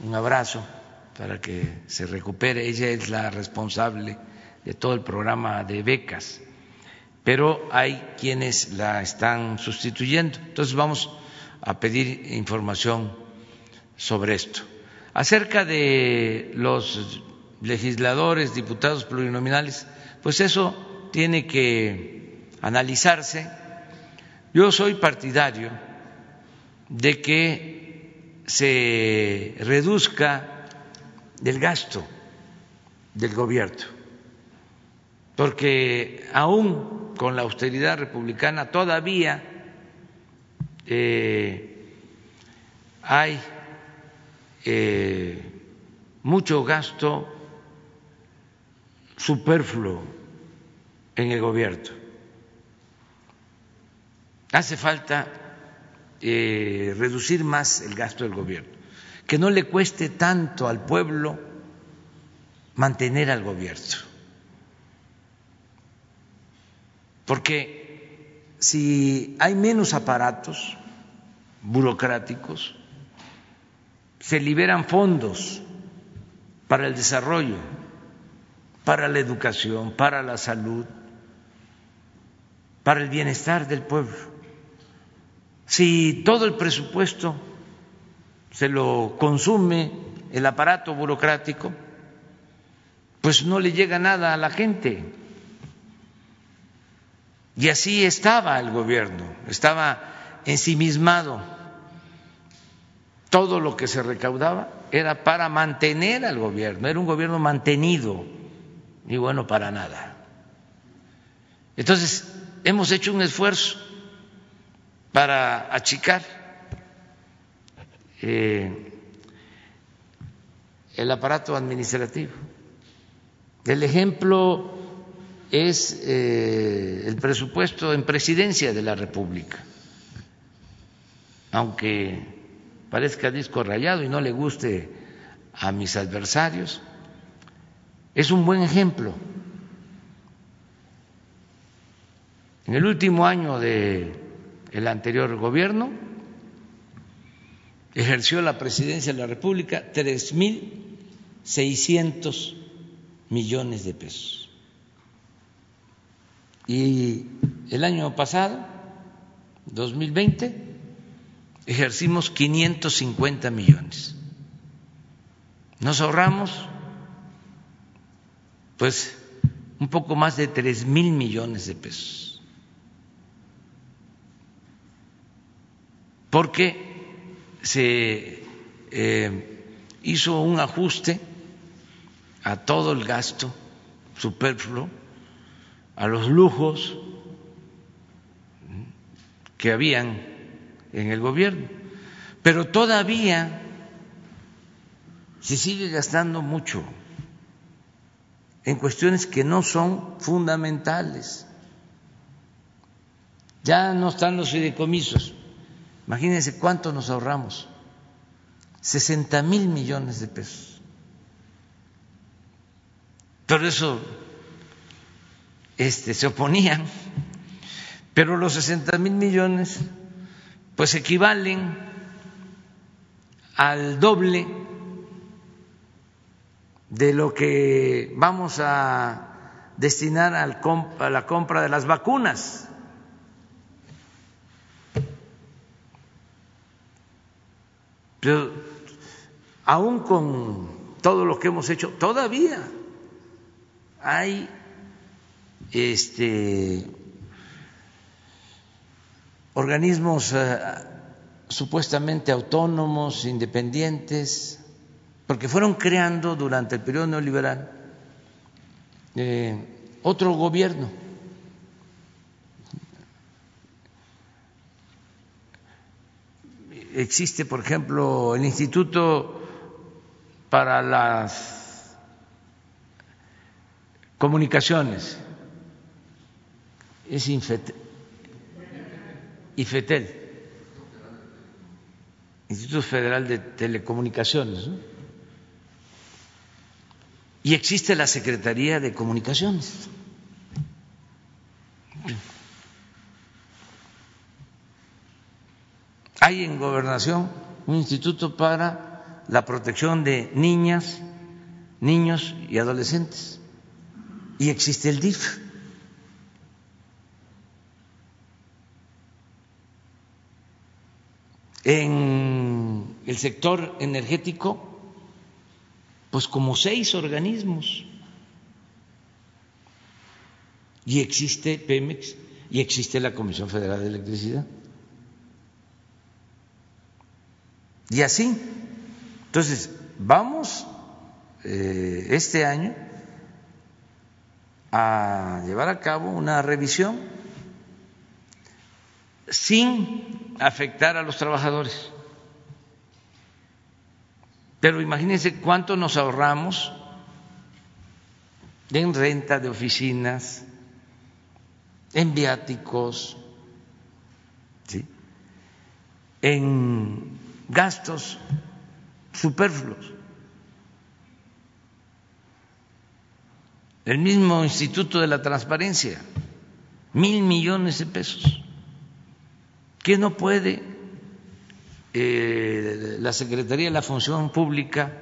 un abrazo para que se recupere. Ella es la responsable de todo el programa de becas, pero hay quienes la están sustituyendo. Entonces vamos a pedir información sobre esto. Acerca de los legisladores, diputados plurinominales, pues eso tiene que analizarse. Yo soy partidario de que se reduzca el gasto del gobierno, porque aún con la austeridad republicana todavía eh, hay eh, mucho gasto superfluo en el gobierno. Hace falta eh, reducir más el gasto del gobierno, que no le cueste tanto al pueblo mantener al gobierno. Porque si hay menos aparatos burocráticos, se liberan fondos para el desarrollo, para la educación, para la salud, para el bienestar del pueblo. Si todo el presupuesto se lo consume el aparato burocrático, pues no le llega nada a la gente. Y así estaba el gobierno, estaba ensimismado todo lo que se recaudaba era para mantener al gobierno, era un gobierno mantenido y bueno, para nada. Entonces, hemos hecho un esfuerzo para achicar eh, el aparato administrativo. El ejemplo es eh, el presupuesto en presidencia de la República, aunque parezca disco rayado y no le guste a mis adversarios, es un buen ejemplo. En el último año del el anterior gobierno ejerció la presidencia de la República tres mil seiscientos millones de pesos. Y el año pasado, 2020, ejercimos 550 millones. Nos ahorramos pues un poco más de tres mil millones de pesos. Porque se eh, hizo un ajuste a todo el gasto superfluo, a los lujos que habían en el gobierno. Pero todavía se sigue gastando mucho en cuestiones que no son fundamentales. Ya no están los fideicomisos. Imagínense cuánto nos ahorramos. 60 mil millones de pesos. Pero eso este, se oponían. Pero los 60 mil millones pues equivalen al doble de lo que vamos a destinar al a la compra de las vacunas. Pero aún con todo lo que hemos hecho, todavía hay este, organismos eh, supuestamente autónomos, independientes, porque fueron creando durante el periodo neoliberal eh, otro gobierno. Existe, por ejemplo, el Instituto para las Comunicaciones, es Infetel, Instituto Federal de Telecomunicaciones, y existe la Secretaría de Comunicaciones. Hay en gobernación un instituto para la protección de niñas, niños y adolescentes. Y existe el DIF. En el sector energético, pues como seis organismos. Y existe Pemex y existe la Comisión Federal de Electricidad. Y así. Entonces, vamos eh, este año a llevar a cabo una revisión sin afectar a los trabajadores. Pero imagínense cuánto nos ahorramos en renta de oficinas, en viáticos, en gastos superfluos. El mismo Instituto de la Transparencia, mil millones de pesos. ¿Qué no puede eh, la Secretaría de la Función Pública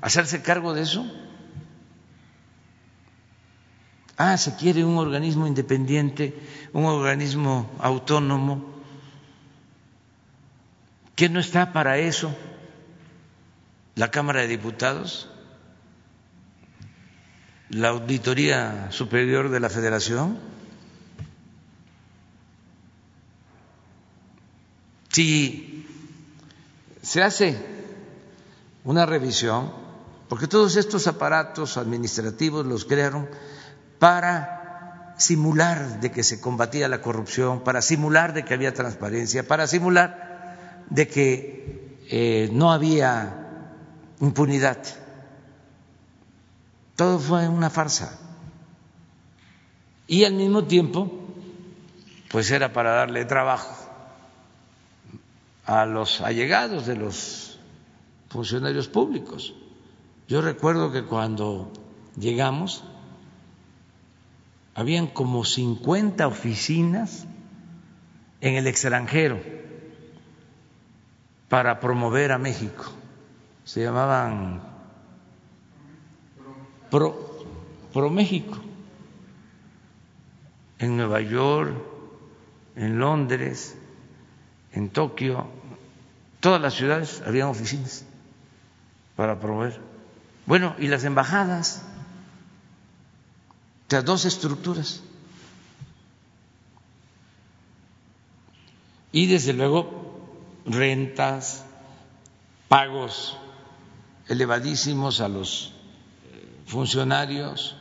hacerse cargo de eso? Ah, se quiere un organismo independiente, un organismo autónomo, que no está para eso la Cámara de Diputados, la Auditoría Superior de la Federación. Si se hace una revisión, porque todos estos aparatos administrativos los crearon para simular de que se combatía la corrupción, para simular de que había transparencia, para simular de que eh, no había impunidad. Todo fue una farsa. Y al mismo tiempo, pues era para darle trabajo a los allegados de los funcionarios públicos. Yo recuerdo que cuando llegamos habían como 50 oficinas en el extranjero para promover a México. Se llamaban Pro, Pro México. En Nueva York, en Londres, en Tokio, todas las ciudades habían oficinas para promover. Bueno, y las embajadas, sea, dos estructuras. Y desde luego rentas, pagos elevadísimos a los eh, funcionarios,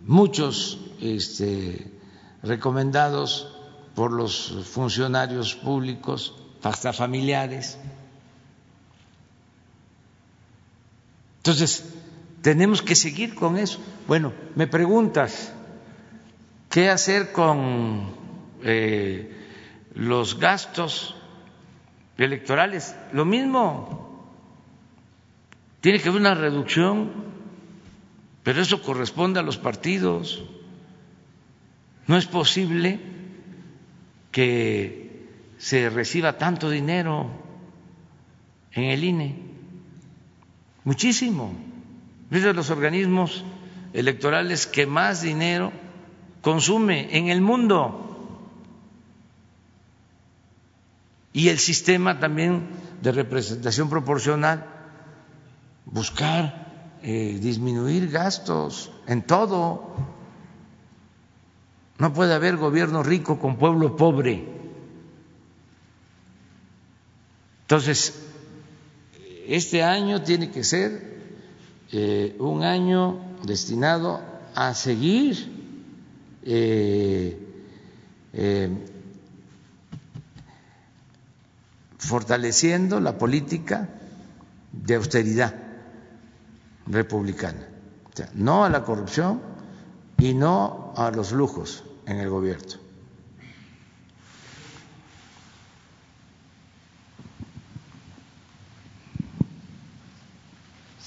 muchos este, recomendados por los funcionarios públicos, hasta familiares. Entonces, tenemos que seguir con eso. Bueno, me preguntas, ¿qué hacer con eh, los gastos electorales? Lo mismo, tiene que haber una reducción, pero eso corresponde a los partidos. No es posible que se reciba tanto dinero en el INE. Muchísimo. es de los organismos electorales que más dinero consume en el mundo. Y el sistema también de representación proporcional, buscar eh, disminuir gastos en todo. No puede haber gobierno rico con pueblo pobre. Entonces, este año tiene que ser eh, un año destinado a seguir eh, fortaleciendo la política de austeridad republicana. no a la corrupción y no a los lujos en el gobierno.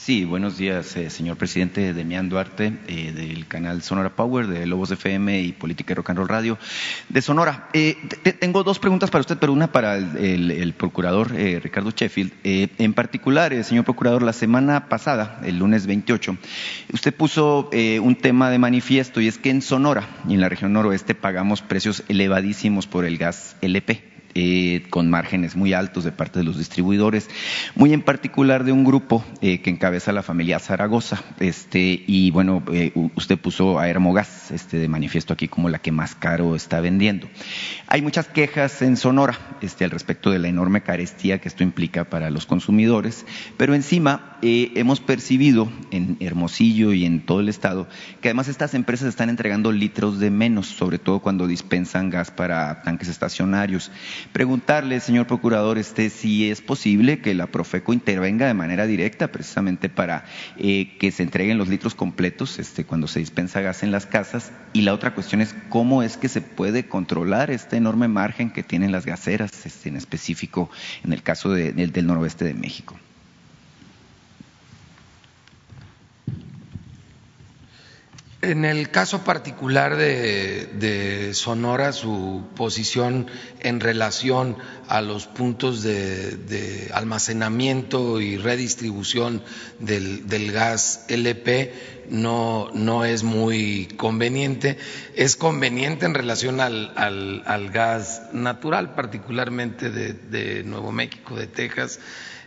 Sí, buenos días, eh, señor presidente Demián Duarte, eh, del canal Sonora Power, de Lobos FM y Política Rock and Roll Radio de Sonora. Eh, tengo dos preguntas para usted, pero una para el, procurador Ricardo Sheffield. en particular, señor procurador, la semana pasada, el lunes 28, usted puso un tema de manifiesto y es que en Sonora y en la región noroeste pagamos precios elevadísimos por el gas LP. Eh, con márgenes muy altos de parte de los distribuidores, muy en particular de un grupo eh, que encabeza la familia Zaragoza. Este, y bueno, eh, usted puso a Hermogas este, de manifiesto aquí como la que más caro está vendiendo. Hay muchas quejas en Sonora este, al respecto de la enorme carestía que esto implica para los consumidores, pero encima hemos percibido en Hermosillo y en todo el estado que además estas empresas están entregando litros de menos, sobre todo cuando dispensan gas para tanques estacionarios. Preguntarle, señor procurador, este, si es posible que la Profeco intervenga de manera directa precisamente para eh, que se entreguen los litros completos este, cuando se dispensa gas en las casas. Y la otra cuestión es cómo es que se puede controlar este enorme margen que tienen las gaseras, este, en específico en el caso del noroeste de México. En el caso particular de, Sonora, su posición en relación a los puntos de, almacenamiento y redistribución del, gas LP no, no, es muy conveniente. Es conveniente en relación al, gas natural, particularmente de, Nuevo México, de Texas,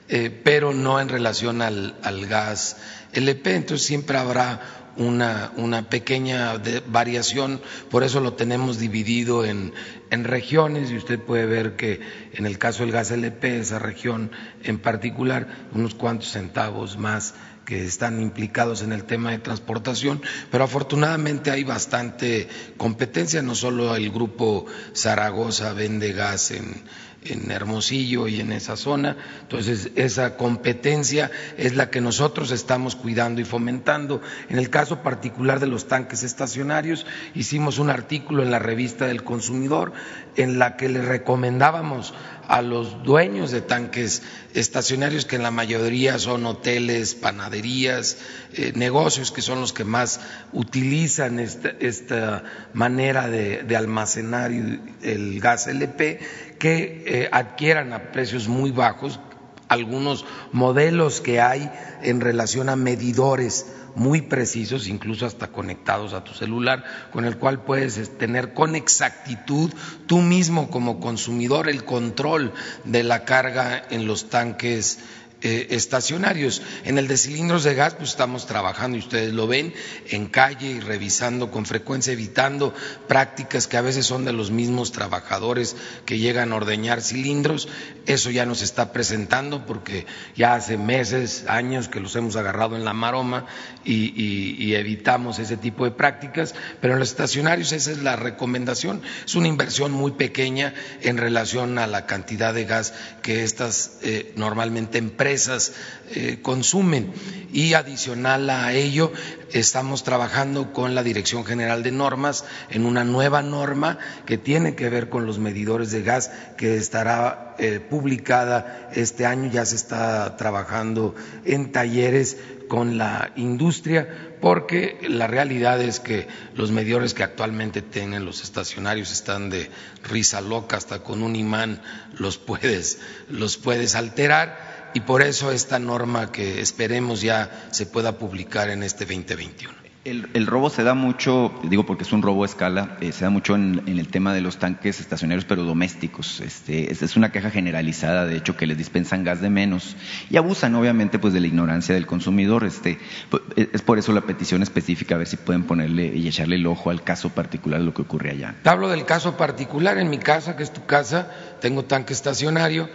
eh, pero no en relación al, al gas LP. Entonces siempre habrá una, pequeña variación, por eso lo tenemos dividido en, en, regiones y usted puede ver que en el caso del gas LP, esa región en particular, unos cuantos centavos más que están implicados en el tema de transportación, pero afortunadamente hay bastante competencia, no solo el grupo Zaragoza vende gas en en Hermosillo y en esa zona. Entonces, esa competencia es la que nosotros estamos cuidando y fomentando. En el caso particular de los tanques estacionarios, hicimos un artículo en la revista del consumidor en la que le recomendábamos a los dueños de tanques estacionarios, que en la mayoría son hoteles, panaderías, eh, negocios que son los que más utilizan esta, manera de, almacenar el gas LP, que eh, adquieran a precios muy bajos algunos modelos que hay en relación a medidores muy precisos, incluso hasta conectados a tu celular, con el cual puedes tener con exactitud tú mismo como consumidor el control de la carga en los tanques eh, estacionarios. En el de cilindros de gas, pues estamos trabajando, y ustedes lo ven, en calle y revisando con frecuencia, evitando prácticas que a veces son de los mismos trabajadores que llegan a ordeñar cilindros. Eso ya nos está presentando porque ya hace meses, años que los hemos agarrado en la maroma y, evitamos ese tipo de prácticas. Pero en los estacionarios esa es la recomendación. Es una inversión muy pequeña en relación a la cantidad de gas que estas eh, normalmente empresas empresas eh, consumen. Y adicional a ello, estamos trabajando con la Dirección General de Normas en una nueva norma que tiene que ver con los medidores de gas que estará eh, publicada este año. Ya se está trabajando en talleres con la industria porque la realidad es que los medidores que actualmente tienen los estacionarios están de risa loca, hasta con un imán los puedes, los puedes alterar y por eso esta norma que esperemos ya se pueda publicar en este 2021. El, robo se da mucho, digo porque es un robo a escala, eh, se da mucho en, el tema de los tanques estacionarios, pero domésticos. Este, es, una queja generalizada, de hecho, que les dispensan gas de menos y abusan, obviamente, pues de la ignorancia del consumidor. Este, pues, es por eso la petición específica, a ver si pueden ponerle y echarle el ojo al caso particular de lo que ocurre allá. Te hablo del caso particular. En mi casa, que es tu casa, tengo tanque estacionario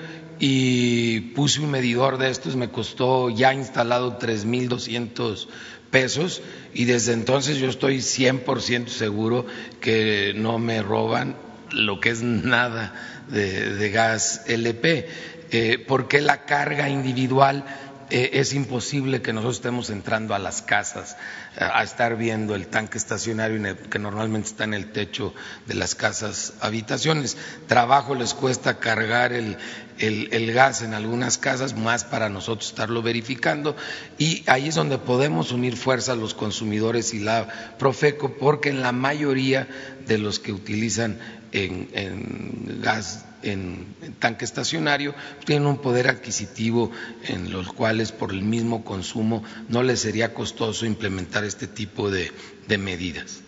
y puse un medidor de estos, me costó ya instalado 3.200 pesos y desde entonces yo estoy 100% seguro que no me roban lo que es nada de, gas LP, eh, porque la carga individual eh, es imposible que nosotros estemos entrando a las casas a estar viendo el tanque estacionario que normalmente está en el techo de las casas habitaciones. Trabajo les cuesta cargar el, el, gas en algunas casas, más para nosotros estarlo verificando, y ahí es donde podemos unir fuerzas los consumidores y la Profeco, porque en la mayoría de los que utilizan en, gas en, tanque estacionario tienen un poder adquisitivo en los cuales por el mismo consumo no les sería costoso implementar este tipo de, medidas.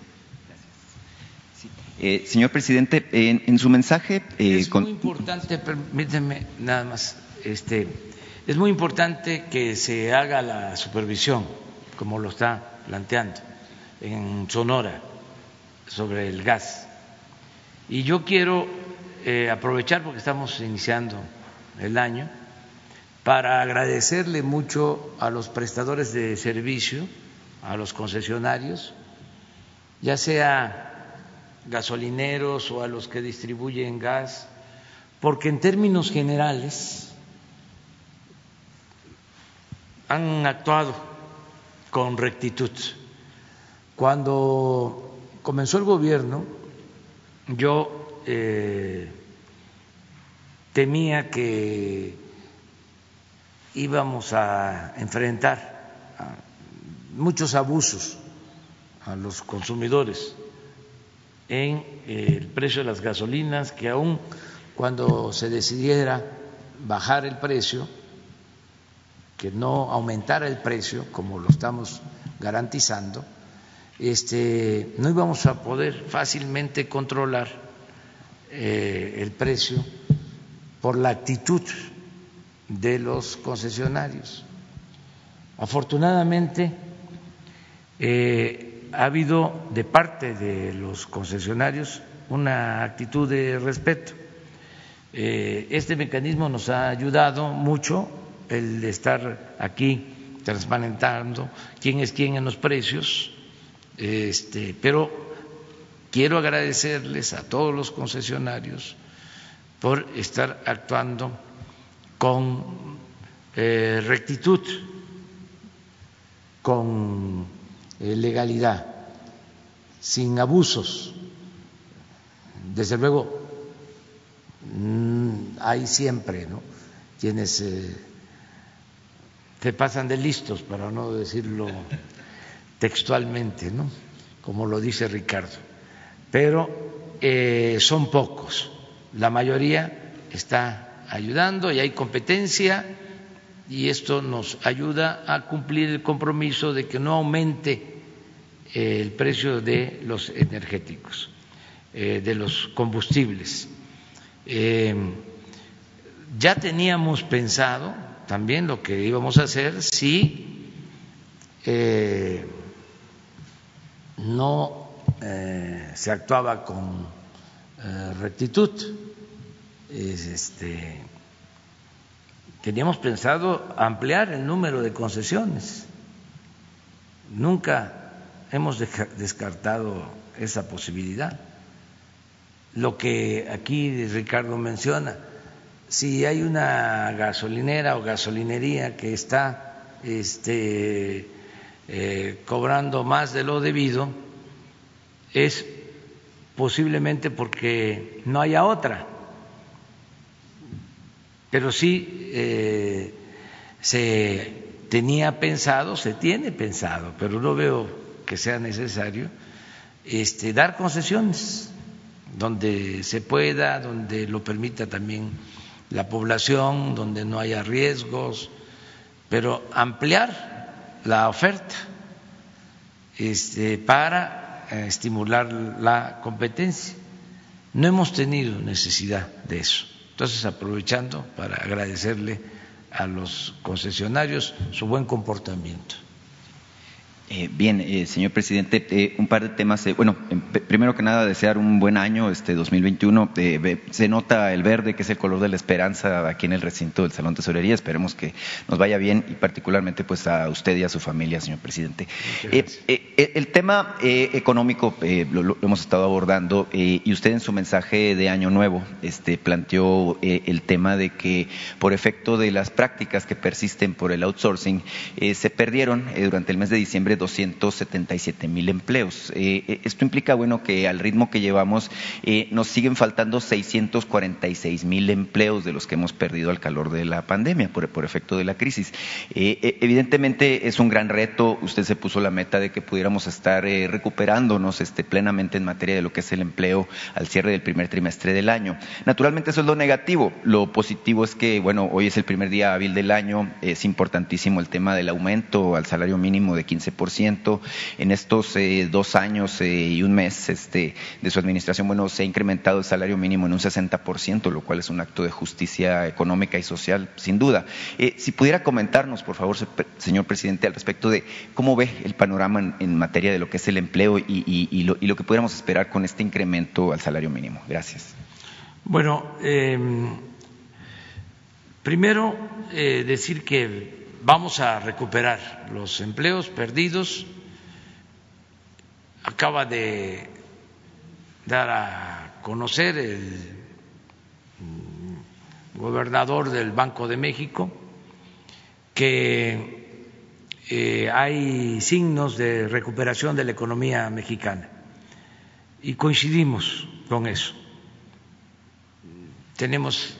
Eh, señor presidente, en, su mensaje. Eh, es muy importante, permíteme nada más, este, es muy importante que se haga la supervisión, como lo está planteando en Sonora, sobre el gas. Y yo quiero eh, aprovechar, porque estamos iniciando el año, para agradecerle mucho a los prestadores de servicio, a los concesionarios, ya sea gasolineros o a los que distribuyen gas, porque en términos generales han actuado con rectitud. Cuando comenzó el gobierno, yo eh, temía que íbamos a enfrentar muchos abusos a los consumidores en eh, el precio de las gasolinas, que aún cuando se decidiera bajar el precio, que no aumentara el precio como lo estamos garantizando, este, no íbamos a poder fácilmente controlar eh, el precio por la actitud de los concesionarios. Afortunadamente, eh, ha habido de parte de los concesionarios una actitud de respeto. Eh, este mecanismo nos ha ayudado mucho el estar aquí transparentando quién es quién en los precios, este, pero quiero agradecerles a todos los concesionarios por estar actuando con eh, rectitud, con legalidad, sin abusos. Desde luego, mm, hay siempre ¿no? quienes se eh, pasan de listos, para no decirlo <laughs> textualmente, ¿no? como lo dice Ricardo, pero eh, son pocos, la mayoría está ayudando y hay competencia y esto nos ayuda a cumplir el compromiso de que no aumente eh, el precio de los energéticos, eh, de los combustibles. Eh, ya teníamos pensado también lo que íbamos a hacer si no se actuaba con rectitud. Este, teníamos pensado ampliar el número de concesiones. Nunca hemos descartado esa posibilidad. Lo que aquí Ricardo menciona, si hay una gasolinera o gasolinería que está este, eh, cobrando más de lo debido, es posiblemente porque no haya otra pero sí eh, se tenía pensado, se tiene pensado, pero no veo que sea necesario este, dar concesiones donde se pueda, donde lo permita también la población, donde no haya riesgos, pero ampliar la oferta este, para eh, estimular la competencia. No hemos tenido necesidad de eso. Entonces, aprovechando para agradecerle a los concesionarios su buen comportamiento. Eh, bien, eh, señor presidente, eh, un par de temas. bueno, primero que nada, desear un buen año, este 2021. se nota el verde, que es el color de la esperanza aquí en el recinto del Salón Tesorería. Esperemos que nos vaya bien y particularmente pues a usted y a su familia, señor presidente. el tema económico lo, hemos estado abordando y usted en su mensaje de Año Nuevo este, planteó el tema de que por efecto de las prácticas que persisten por el outsourcing se perdieron durante el mes de diciembre 277 mil empleos. Eh, eh, esto implica, bueno, que al ritmo que llevamos eh, nos siguen faltando 646 mil empleos de los que hemos perdido al calor de la pandemia por, por efecto de la crisis. evidentemente es un gran reto. Usted se puso la meta de que pudiéramos estar recuperándonos este, plenamente en materia de lo que es el empleo al cierre del primer trimestre del año. Naturalmente eso es lo negativo. Lo positivo es que, bueno, hoy es el primer día hábil del año. Es importantísimo el tema del aumento al salario mínimo de 15% en estos eh, dos años eh, y un mes este, de su administración, bueno, se ha incrementado el salario mínimo en un 60%, lo cual es un acto de justicia económica y social, sin duda. Eh, si pudiera comentarnos, por favor, señor presidente, al respecto de cómo ve el panorama en, materia de lo que es el empleo y, lo, y, lo, que pudiéramos esperar con este incremento al salario mínimo. Gracias. Bueno, primero decir que vamos a recuperar los empleos perdidos. Acaba de dar a conocer el gobernador del Banco de México que eh, hay signos de recuperación de la economía mexicana y coincidimos con eso. Tenemos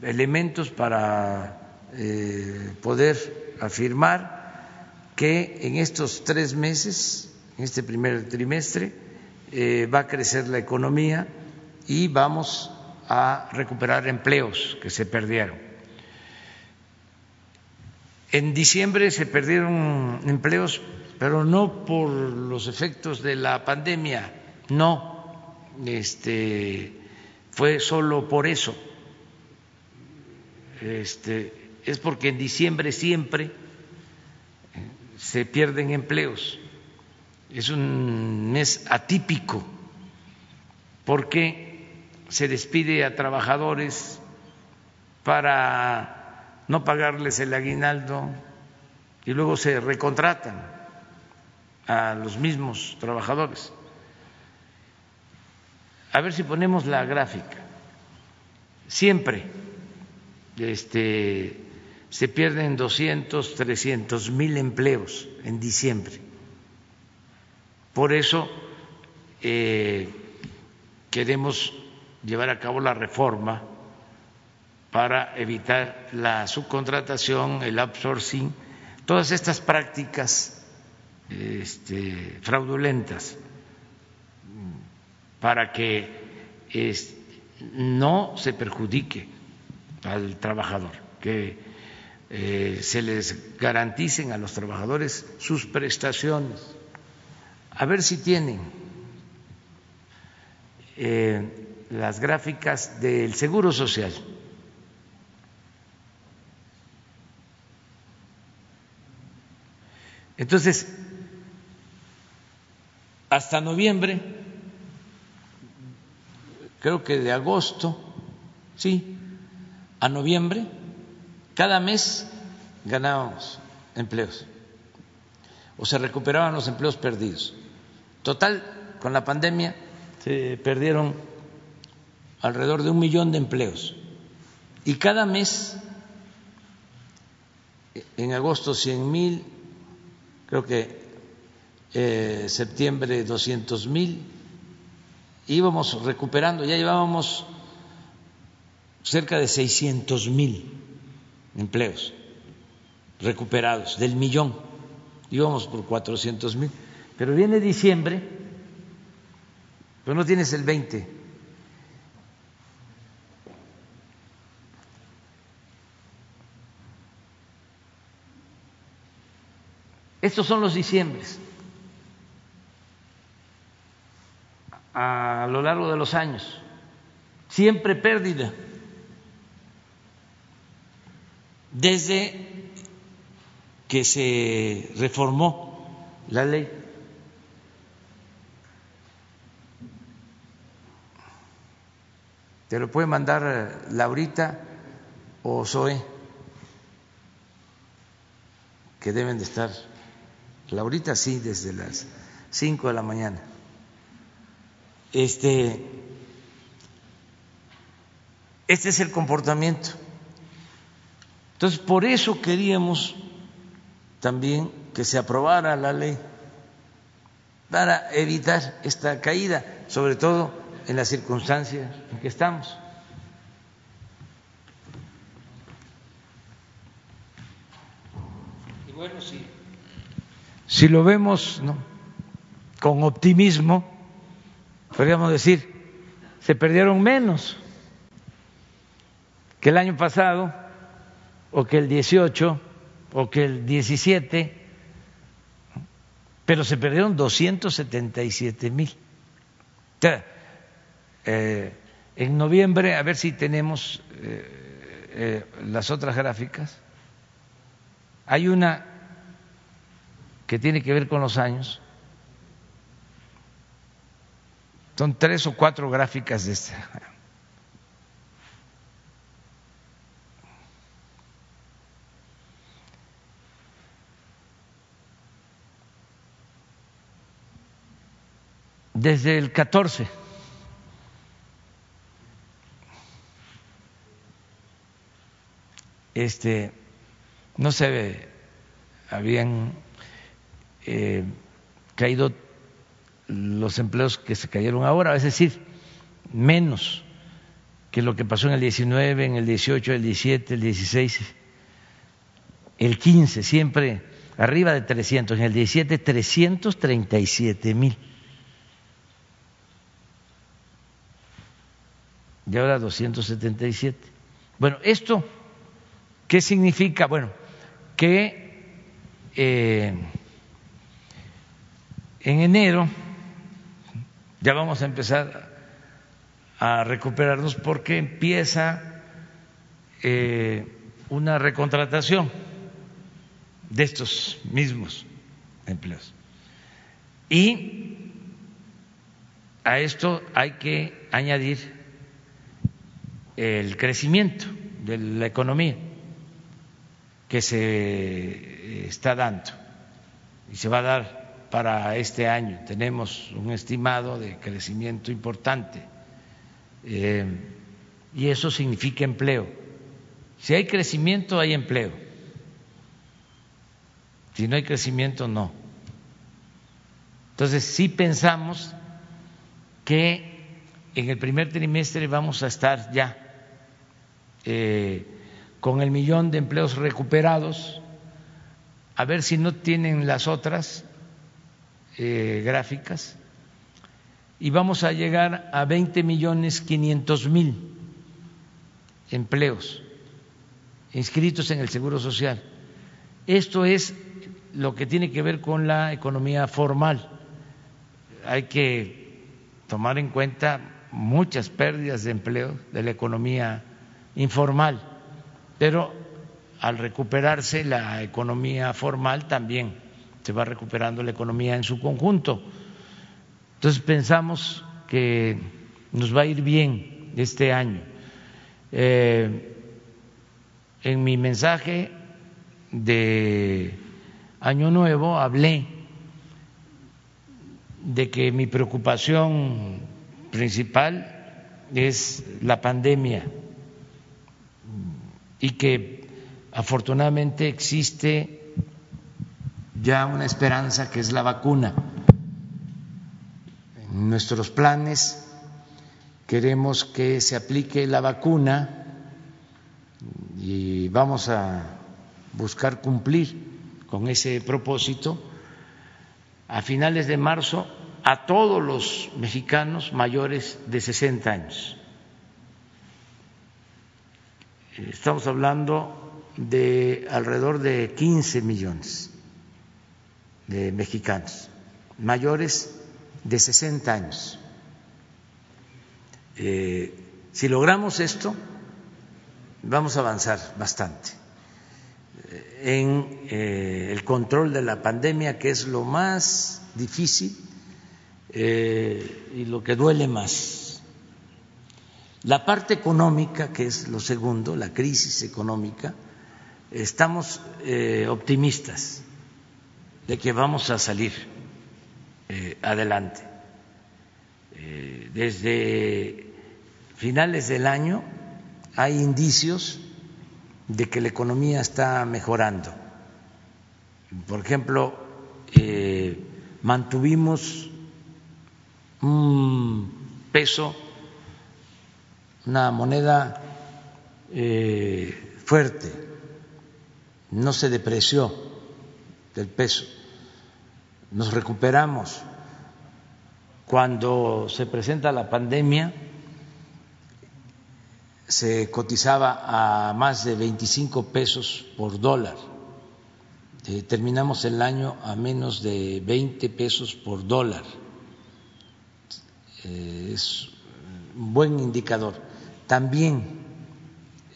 elementos para eh, poder afirmar que en estos tres meses, en este primer trimestre, eh, va a crecer la economía y vamos a recuperar empleos que se perdieron. En diciembre se perdieron empleos, pero no por los efectos de la pandemia, no, este, fue solo por eso. Este, es porque en diciembre siempre se pierden empleos. Es un mes atípico porque se despide a trabajadores para no pagarles el aguinaldo y luego se recontratan a los mismos trabajadores. A ver si ponemos la gráfica. Siempre este, se pierden 200, 300 mil empleos en diciembre. Por eso eh, queremos llevar a cabo la reforma para evitar la subcontratación, el outsourcing, todas estas prácticas este, fraudulentas, para que no se perjudique al trabajador, que eh, se les garanticen a los trabajadores sus prestaciones. A ver si tienen eh, las gráficas del Seguro Social. Entonces, hasta noviembre, creo que de agosto, sí, a noviembre, cada mes ganábamos empleos o se recuperaban los empleos perdidos. Total, con la pandemia se perdieron alrededor de un millón de empleos y cada mes, en agosto 100 mil, creo que eh, septiembre 200 mil, íbamos recuperando, ya llevábamos cerca de 600 mil empleos recuperados del millón. Íbamos por 400 mil. Pero viene diciembre, pero no tienes el 20. Estos son los diciembres a lo largo de los años. Siempre pérdida. Desde que se reformó la ley. Te lo puede mandar Laurita o Zoe, que deben de estar. Laurita sí, desde las 5 de la mañana. Este, este es el comportamiento. Entonces, por eso queríamos también que se aprobara la ley para evitar esta caída, sobre todo en las circunstancias en que estamos. Y bueno, si, si lo vemos ¿no? con optimismo, podríamos decir, se perdieron menos que el año pasado o que el 18 o que el 17, pero se perdieron 277 mil. Eh, en noviembre, a ver si tenemos eh, eh, las otras gráficas, hay una que tiene que ver con los años, son tres o cuatro gráficas de esta desde el 14. Este, no se habían eh, caído los empleos que se cayeron ahora, es decir, menos que lo que pasó en el 19, en el 18, el 17, el 16, el 15, siempre arriba de 300, en el 17 337 mil. Y ahora 277. Bueno, ¿esto qué significa? Bueno, que eh, en enero ya vamos a empezar a recuperarnos porque empieza eh, una recontratación de estos mismos empleos. Y a esto hay que añadir el crecimiento de la economía que se está dando y se va a dar para este año. Tenemos un estimado de crecimiento importante eh, y eso significa empleo. Si hay crecimiento, hay empleo. Si no hay crecimiento, no. Entonces, sí pensamos que en el primer trimestre vamos a estar ya eh, con el millón de empleos recuperados, a ver si no tienen las otras eh, gráficas, y vamos a llegar a 20 millones 500 mil empleos inscritos en el Seguro Social. Esto es lo que tiene que ver con la economía formal. Hay que tomar en cuenta muchas pérdidas de empleo de la economía informal, pero al recuperarse la economía formal también se va recuperando la economía en su conjunto. Entonces pensamos que nos va a ir bien este año. Eh, en mi mensaje de Año Nuevo hablé de que mi preocupación principal es la pandemia y que afortunadamente existe ya una esperanza que es la vacuna. En nuestros planes queremos que se aplique la vacuna y vamos a buscar cumplir con ese propósito a finales de marzo a todos los mexicanos mayores de 60 años. Estamos hablando de alrededor de 15 millones de mexicanos mayores de 60 años. Eh, si logramos esto, vamos a avanzar bastante en eh, el control de la pandemia, que es lo más difícil eh, y lo que duele más. La parte económica, que es lo segundo, la crisis económica, estamos eh, optimistas de que vamos a salir adelante. desde finales del año hay indicios de que la economía está mejorando. Por ejemplo, eh, mantuvimos un peso, una moneda eh, fuerte, no se depreció del peso, nos recuperamos. Cuando se presenta la pandemia, se cotizaba a más de 25 pesos por dólar. Eh, terminamos el año a menos de 20 pesos por dólar. Eh, es un buen indicador. También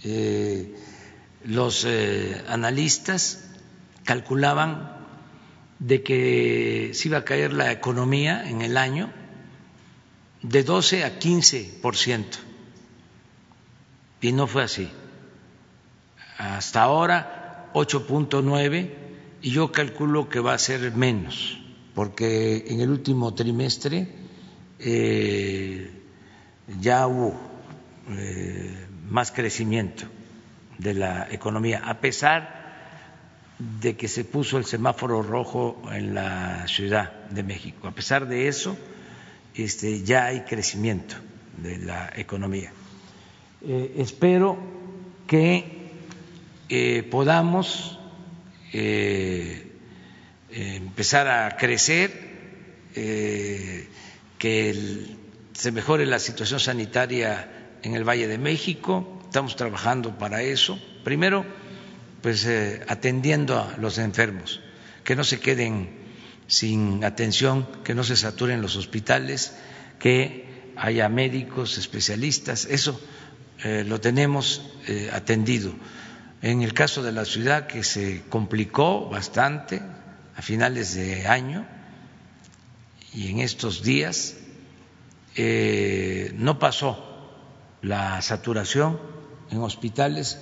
eh, los analistas calculaban de que se iba a caer la economía en el año de 12 a 15 por ciento y no fue así. Hasta ahora 8.9 y yo calculo que va a ser menos, porque en el último trimestre eh, ya hubo eh, más crecimiento de la economía, a pesar de que se puso el semáforo rojo en la Ciudad de México. A pesar de eso, este, ya hay crecimiento de la economía. Eh, espero que eh, podamos empezar a crecer, que se mejore la situación sanitaria en el Valle de México. Estamos trabajando para eso. Primero, pues atendiendo a los enfermos, que no se queden sin atención, que no se saturen los hospitales, que haya médicos especialistas. Eso eh, lo tenemos eh, atendido. En el caso de la ciudad, que se complicó bastante a finales de año y en estos días, eh, no pasó la saturación en hospitales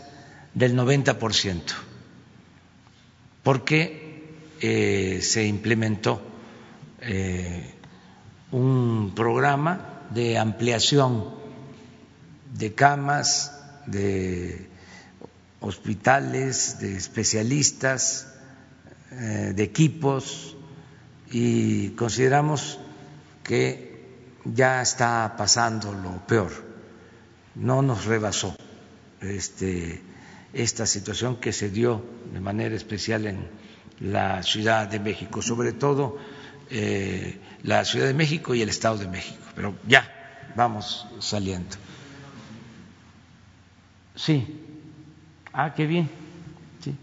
del 90%, porque se implementó un programa de ampliación de camas, de hospitales, de especialistas, eh, de equipos y consideramos que ya está pasando lo peor. No nos rebasó este, esta situación que se dio de manera especial en la Ciudad de México, sobre todo eh, la Ciudad de México y el Estado de México, pero ya vamos saliendo. Sí. Ah, qué bien. Sí.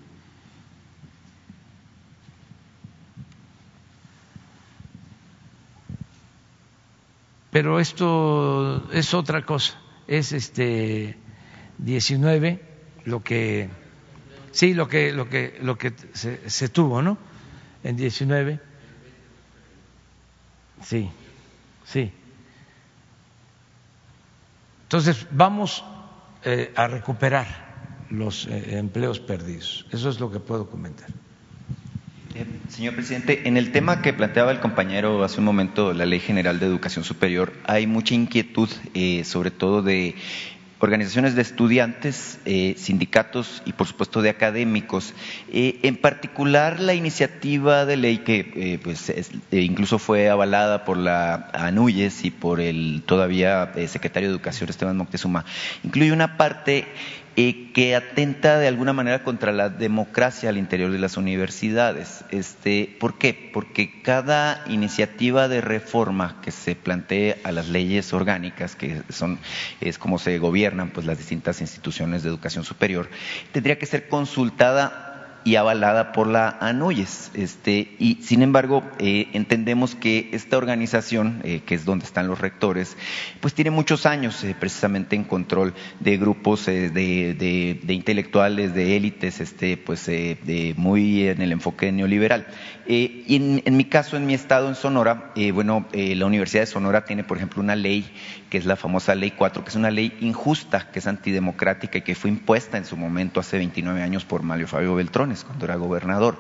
Pero esto es otra cosa. Es este 19 lo que sí lo que lo que lo que se, tuvo, ¿no? En 19. Sí. Sí. Entonces, vamos eh, a recuperar los eh, empleos perdidos. Eso es lo que puedo comentar. Eh, señor presidente, en el tema que planteaba el compañero hace un momento, la Ley General de Educación Superior, hay mucha inquietud, sobre todo de organizaciones de estudiantes, sindicatos y por supuesto de académicos. en particular la iniciativa de ley que pues, incluso fue avalada por la ANUYES y por el todavía secretario de Educación Esteban Moctezuma, incluye una parte que atenta de alguna manera contra la democracia al interior de las universidades. Este, ¿Por qué? Porque cada iniciativa de reforma que se plantee a las leyes orgánicas, que son es como se gobiernan pues las distintas instituciones de educación superior, tendría que ser consultada y avalada por la ANUYES. Este, y sin embargo, eh, entendemos que esta organización, eh, que es donde están los rectores, pues tiene muchos años eh, precisamente en control de grupos de, intelectuales, de élites, este, pues de, muy en el enfoque neoliberal. y en, mi caso, en mi estado, en Sonora, bueno, la Universidad de Sonora tiene, por ejemplo, una ley que es la famosa Ley 4, que es una ley injusta, que es antidemocrática y que fue impuesta en su momento hace 29 años por Mario Fabio Beltrones, cuando era gobernador.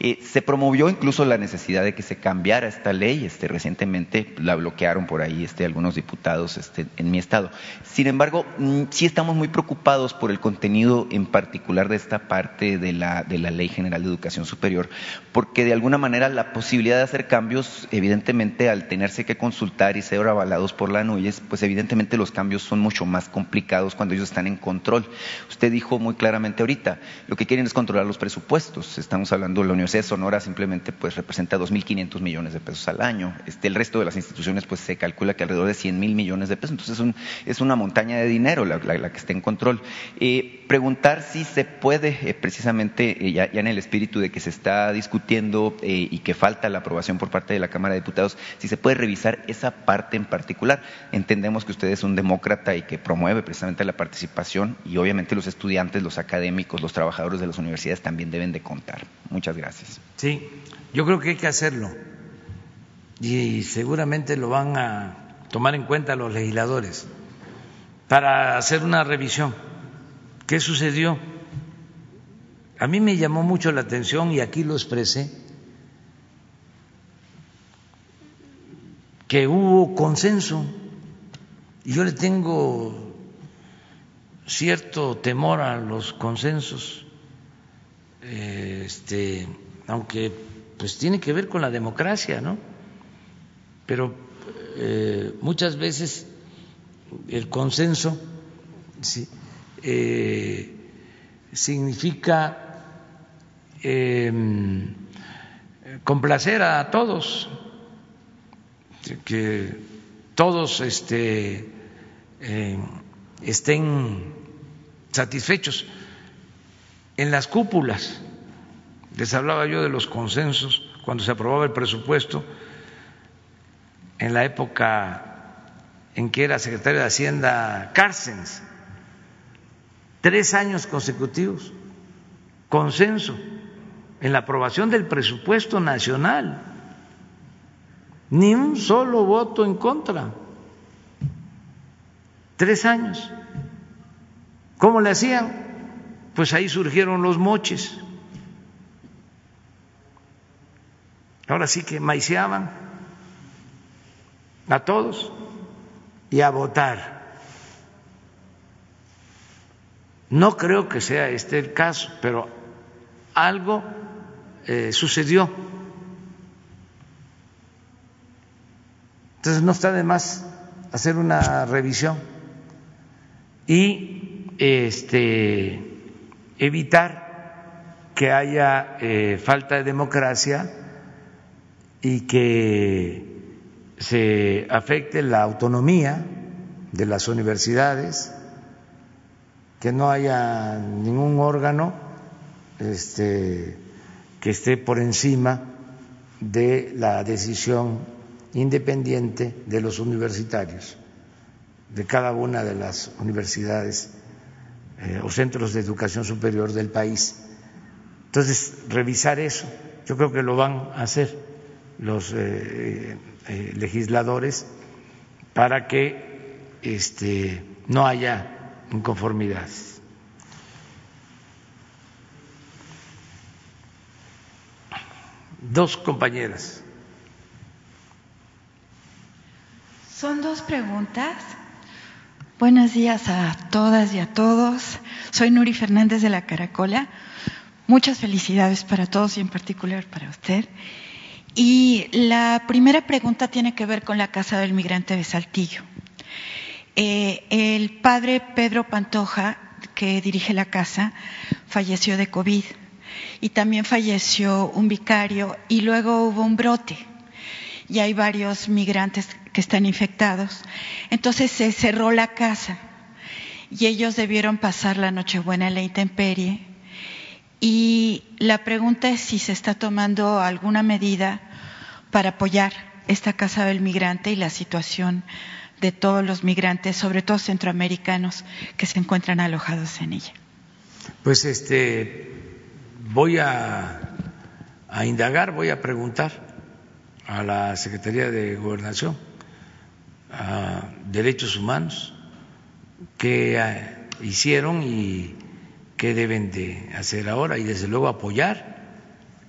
Eh, se promovió incluso la necesidad de que se cambiara esta ley, este, recientemente la bloquearon por ahí este, algunos diputados este, en mi estado. Sin embargo, mm, sí estamos muy preocupados por el contenido en particular de esta parte de la, de la Ley General de Educación Superior, porque de alguna manera la posibilidad de hacer cambios, evidentemente al tenerse que consultar y ser avalados por la ANUYES, pues evidentemente los cambios son mucho más complicados cuando ellos están en control. Usted dijo muy claramente ahorita, lo que quieren es controlar los presupuestos. Estamos hablando, de la Universidad de Sonora simplemente pues representa 2.500 millones de pesos al año. Este, el resto de las instituciones pues se calcula que alrededor de 100 mil millones de pesos. Entonces es, un, es una montaña de dinero la, que está en control. Eh, preguntar si se puede, eh, precisamente eh, ya, en el espíritu de que se está discutiendo y que falta la aprobación por parte de la Cámara de Diputados, si se puede revisar esa parte en particular. Entendemos que usted es un demócrata y que promueve precisamente la participación y obviamente los estudiantes, los académicos, los trabajadores de las universidades también deben de contar. Muchas gracias. Sí, yo creo que hay que hacerlo y seguramente lo van a tomar en cuenta los legisladores para hacer una revisión. ¿Qué sucedió? A mí me llamó mucho la atención y aquí lo expresé que hubo consenso y yo le tengo cierto temor a los consensos, este, aunque pues tiene que ver con la democracia, ¿no? Pero eh, muchas veces el consenso eh, significa em, complacer a todos, que todos este, eh, estén satisfechos. En las cúpulas, les hablaba yo de los consensos cuando se aprobaba el presupuesto, en la época en que era secretario de Hacienda Carstens, tres años consecutivos, consenso en la aprobación del presupuesto nacional, ni un solo voto en contra. Tres años. ¿Cómo le hacían? Pues ahí surgieron los moches. Ahora sí que maiceaban a todos y a votar. No creo que sea este el caso, pero algo eh, sucedió. Entonces no está de más hacer una revisión y este, evitar que haya eh, falta de democracia y que se afecte la autonomía de las universidades, que no haya ningún órgano este, que esté por encima de la decisión independiente de los universitarios de cada una de las universidades eh, o centros de educación superior del país. Entonces, revisar eso, yo creo que lo van a hacer los eh, eh, legisladores para que este, no haya inconformidades. Dos compañeras. Son dos preguntas. Buenos días a todas y a todos. Soy Nuri Fernández de la Caracola. Muchas felicidades para todos y en particular para usted. Y la primera pregunta tiene que ver con la Casa del Migrante de Saltillo. Eh, el padre Pedro Pantoja, que dirige la casa, falleció de COVID y también falleció un vicario y luego hubo un brote y hay varios migrantes que están infectados. Entonces se cerró la casa y ellos debieron pasar la Nochebuena en la intemperie Y la pregunta es si se está tomando alguna medida para apoyar esta Casa del Migrante y la situación de todos los migrantes, sobre todo centroamericanos, que se encuentran alojados en ella. Pues este voy a, a indagar, voy a preguntar a la Secretaría de Gobernación, a Derechos Humanos, qué eh, hicieron y qué deben de hacer ahora y desde luego apoyar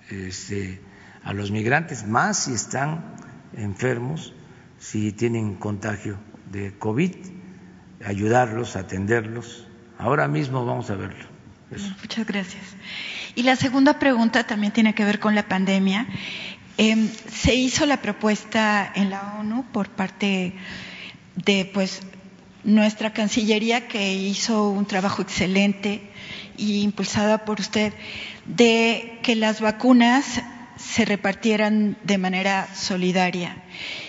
este, a los migrantes más si están enfermos, si tienen contagio de COVID, ayudarlos, atenderlos. Ahora mismo vamos a verlo. Muchas gracias. Y la segunda pregunta también tiene que ver con la pandemia. Eh, se hizo la propuesta en la ONU por parte de pues nuestra Cancillería que hizo un trabajo excelente y impulsada por usted de que las vacunas se repartieran de manera solidaria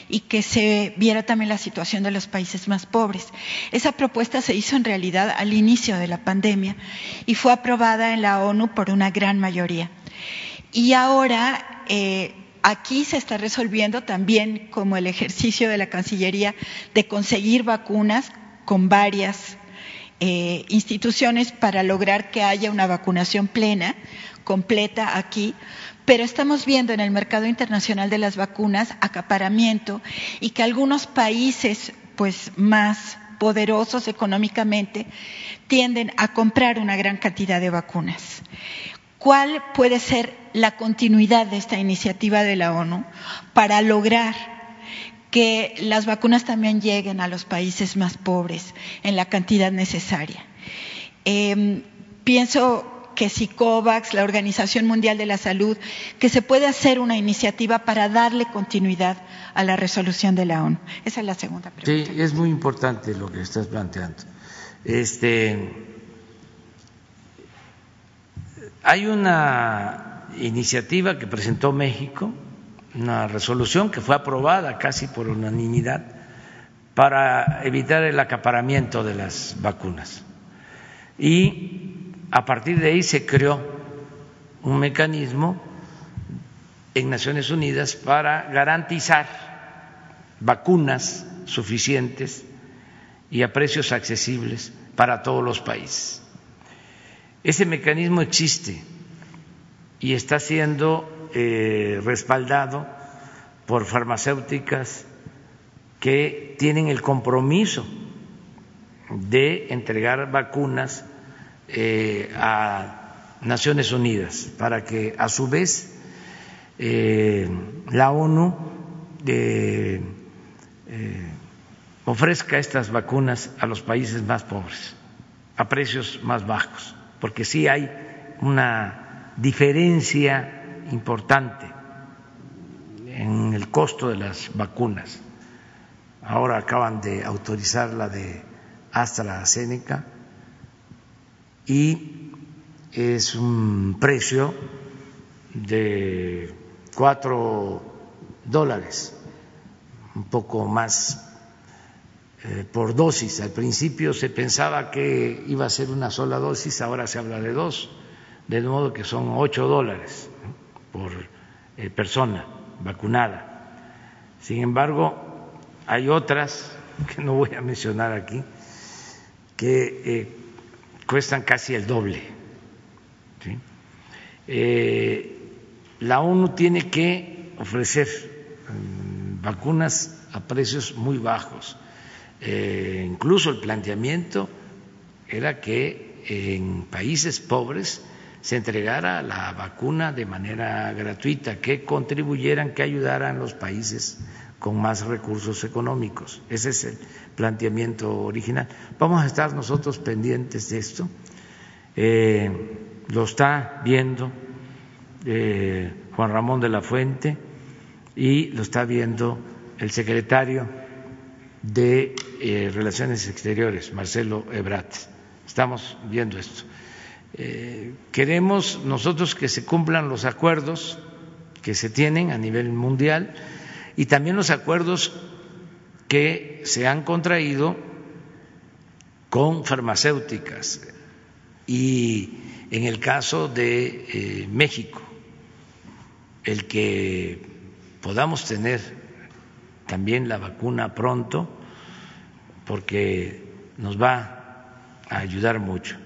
y que se viera también la situación de los países más pobres. Esa propuesta se hizo en realidad al inicio de la pandemia y fue aprobada en la ONU por una gran mayoría. Y ahora eh, aquí se está resolviendo también como el ejercicio de la Cancillería de conseguir vacunas con varias eh, instituciones para lograr que haya una vacunación plena, completa aquí, pero estamos viendo en el mercado internacional de las vacunas acaparamiento y que algunos países pues más poderosos económicamente tienden a comprar una gran cantidad de vacunas. ¿Cuál puede ser la continuidad de esta iniciativa de la ONU para lograr que las vacunas también lleguen a los países más pobres en la cantidad necesaria? Eh, pienso que si COVAX, la Organización Mundial de la Salud, que se puede hacer una iniciativa para darle continuidad a la resolución de la ONU. Esa es la segunda pregunta. Sí, es muy importante lo que estás planteando. Este, hay una iniciativa que presentó México, una resolución que fue aprobada casi por unanimidad para evitar el acaparamiento de las vacunas. Y a partir de ahí se creó un mecanismo en Naciones Unidas para garantizar vacunas suficientes y a precios accesibles para todos los países. Ese mecanismo existe y está siendo eh, respaldado por farmacéuticas que tienen el compromiso de entregar vacunas eh, a Naciones Unidas para que a su vez eh, la ONU ofrezca estas vacunas a los países más pobres a precios más bajos, porque sí hay una diferencia importante en el costo de las vacunas. Ahora acaban de autorizar la de AstraZeneca y es un precio de cuatro dólares, un poco más eh, por dosis. Al principio se pensaba que iba a ser una sola dosis, ahora se habla de dos, de modo que son ocho dólares por eh, persona vacunada. Sin embargo, hay otras <laughs> que no voy a mencionar aquí que eh, cuestan casi el doble. Eh, la ONU tiene que ofrecer mm, vacunas a precios muy bajos. Incluso el planteamiento era que en países pobres se entregara la vacuna de manera gratuita, que contribuyeran, que ayudaran los países con más recursos económicos. Ese es el planteamiento original. Vamos a estar nosotros pendientes de esto. Eh, lo está viendo eh, Juan Ramón de la Fuente y lo está viendo el secretario de eh, Relaciones Exteriores, Marcelo Ebrat. Estamos viendo esto. Queremos nosotros que se cumplan los acuerdos que se tienen a nivel mundial y también los acuerdos que se han contraído con farmacéuticas y en el caso de eh, México, el que podamos tener también la vacuna pronto, porque nos va a ayudar mucho.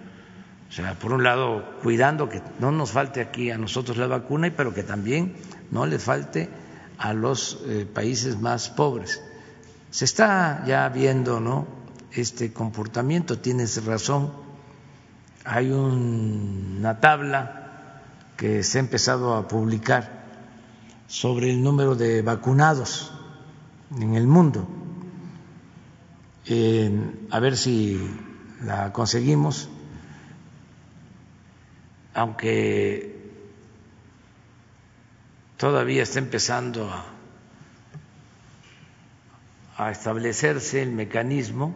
O sea, por un lado, cuidando que no nos falte aquí a nosotros la vacuna, pero que también no le falte a los eh, países más pobres. Se está ya viendo, ¿no? Este comportamiento, tienes razón. Hay una tabla que se ha empezado a publicar sobre el número de vacunados en el mundo. a ver si la conseguimos, aunque todavía está empezando a, establecerse el mecanismo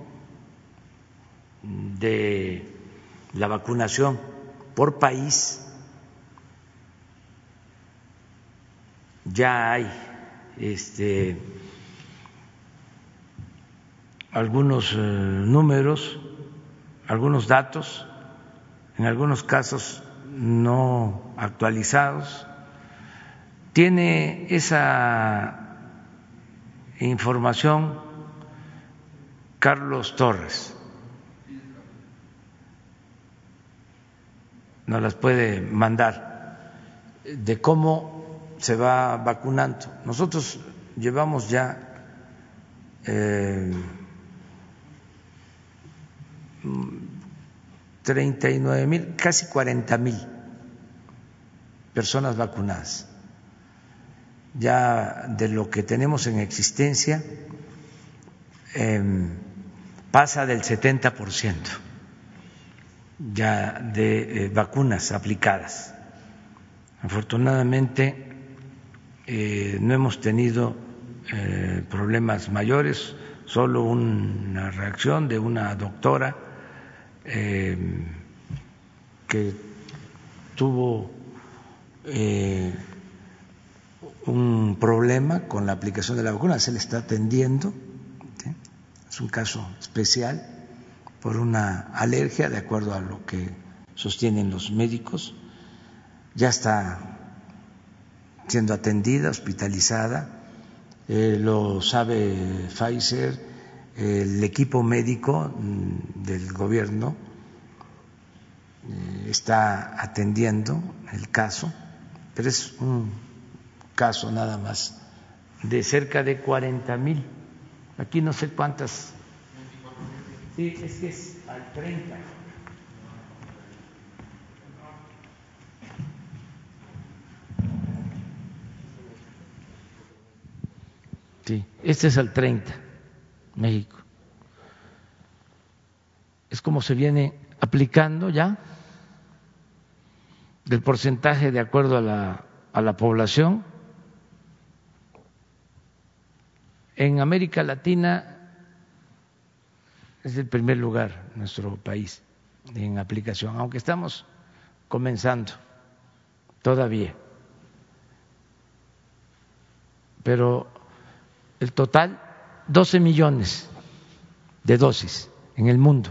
de la vacunación por país. Ya hay este, algunos eh, números, algunos datos, en algunos casos no actualizados. Tiene esa información Carlos Torres. Nos las puede mandar de cómo se va vacunando. Nosotros llevamos ya eh, 39 mil, casi 40 mil personas vacunadas. Ya de lo que tenemos en existencia em, pasa del 70% ya de eh, vacunas aplicadas. Afortunadamente eh, no hemos tenido eh, problemas mayores, solo una reacción de una doctora eh, que tuvo eh, un problema con la aplicación de la vacuna, se le está atendiendo, es un caso especial por una alergia, de acuerdo a lo que sostienen los médicos, ya está siendo atendida, hospitalizada, eh, lo sabe Pfizer, el equipo médico mm, del gobierno eh, está atendiendo el caso, pero es un caso nada más de cerca de 40 mil. Aquí no sé cuántas. Sí, es que es al 30. Sí, este es al 30. México. Es como se viene aplicando ya del porcentaje de acuerdo a la, a la población. En América Latina es el primer lugar nuestro país en aplicación, aunque estamos comenzando todavía. Pero el total 12 millones de dosis en el mundo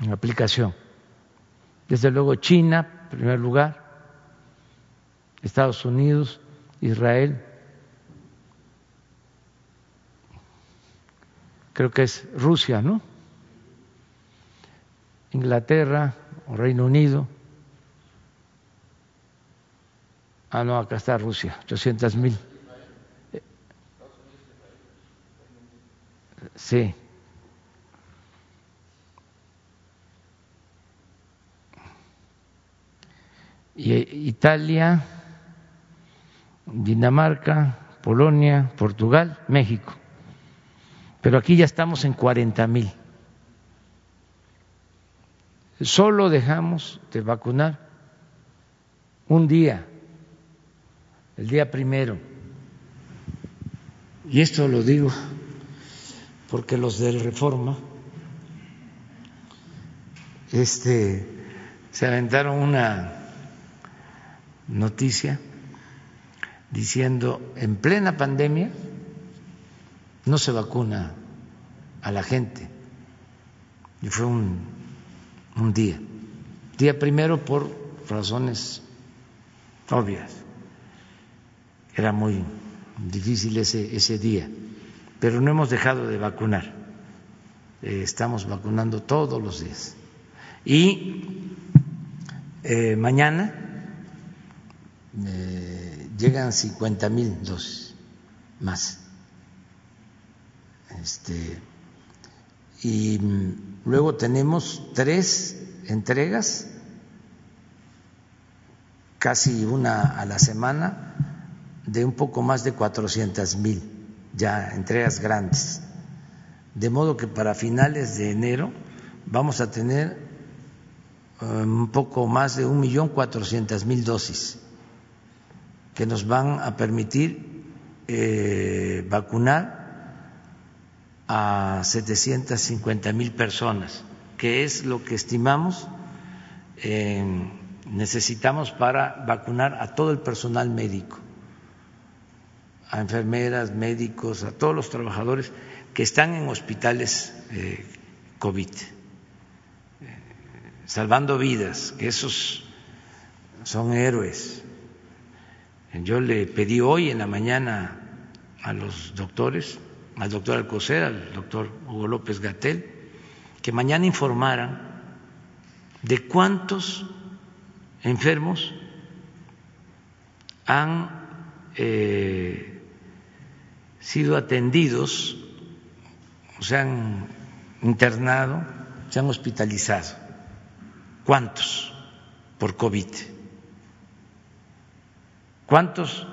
en aplicación. Desde luego China, en primer lugar, Estados Unidos, Israel, creo que es Rusia, ¿no? Inglaterra o Reino Unido. Ah, no, acá está Rusia, 800 mil. Sí. Y Italia, Dinamarca, Polonia, Portugal, México. Pero aquí ya estamos en 40 mil. Solo dejamos de vacunar un día, el día primero. Y esto lo digo porque los del Reforma este, se aventaron una noticia diciendo en plena pandemia no se vacuna a la gente y fue un, un día. Día primero por razones obvias. Era muy difícil ese, ese día, pero no hemos dejado de vacunar. Eh, estamos vacunando todos los días. Y eh, mañana eh, llegan 50 mil dosis más. Este, y luego tenemos tres entregas, casi una a la semana, de un poco más de 400 mil ya entregas grandes. De modo que para finales de enero vamos a tener um, un poco más de un millón cuatrocientas mil dosis que nos van a permitir eh, vacunar a 750 mil personas, que es lo que estimamos eh, necesitamos para vacunar a todo el personal médico, a enfermeras, médicos, a todos los trabajadores que están en hospitales eh, COVID, salvando vidas, que esos son héroes. Yo le pedí hoy en la mañana a los doctores, al doctor Alcocer, al doctor Hugo López Gatel, que mañana informaran de cuántos enfermos han eh, sido atendidos, se han internado, se han hospitalizado. ¿Cuántos por COVID? ¿Cuántos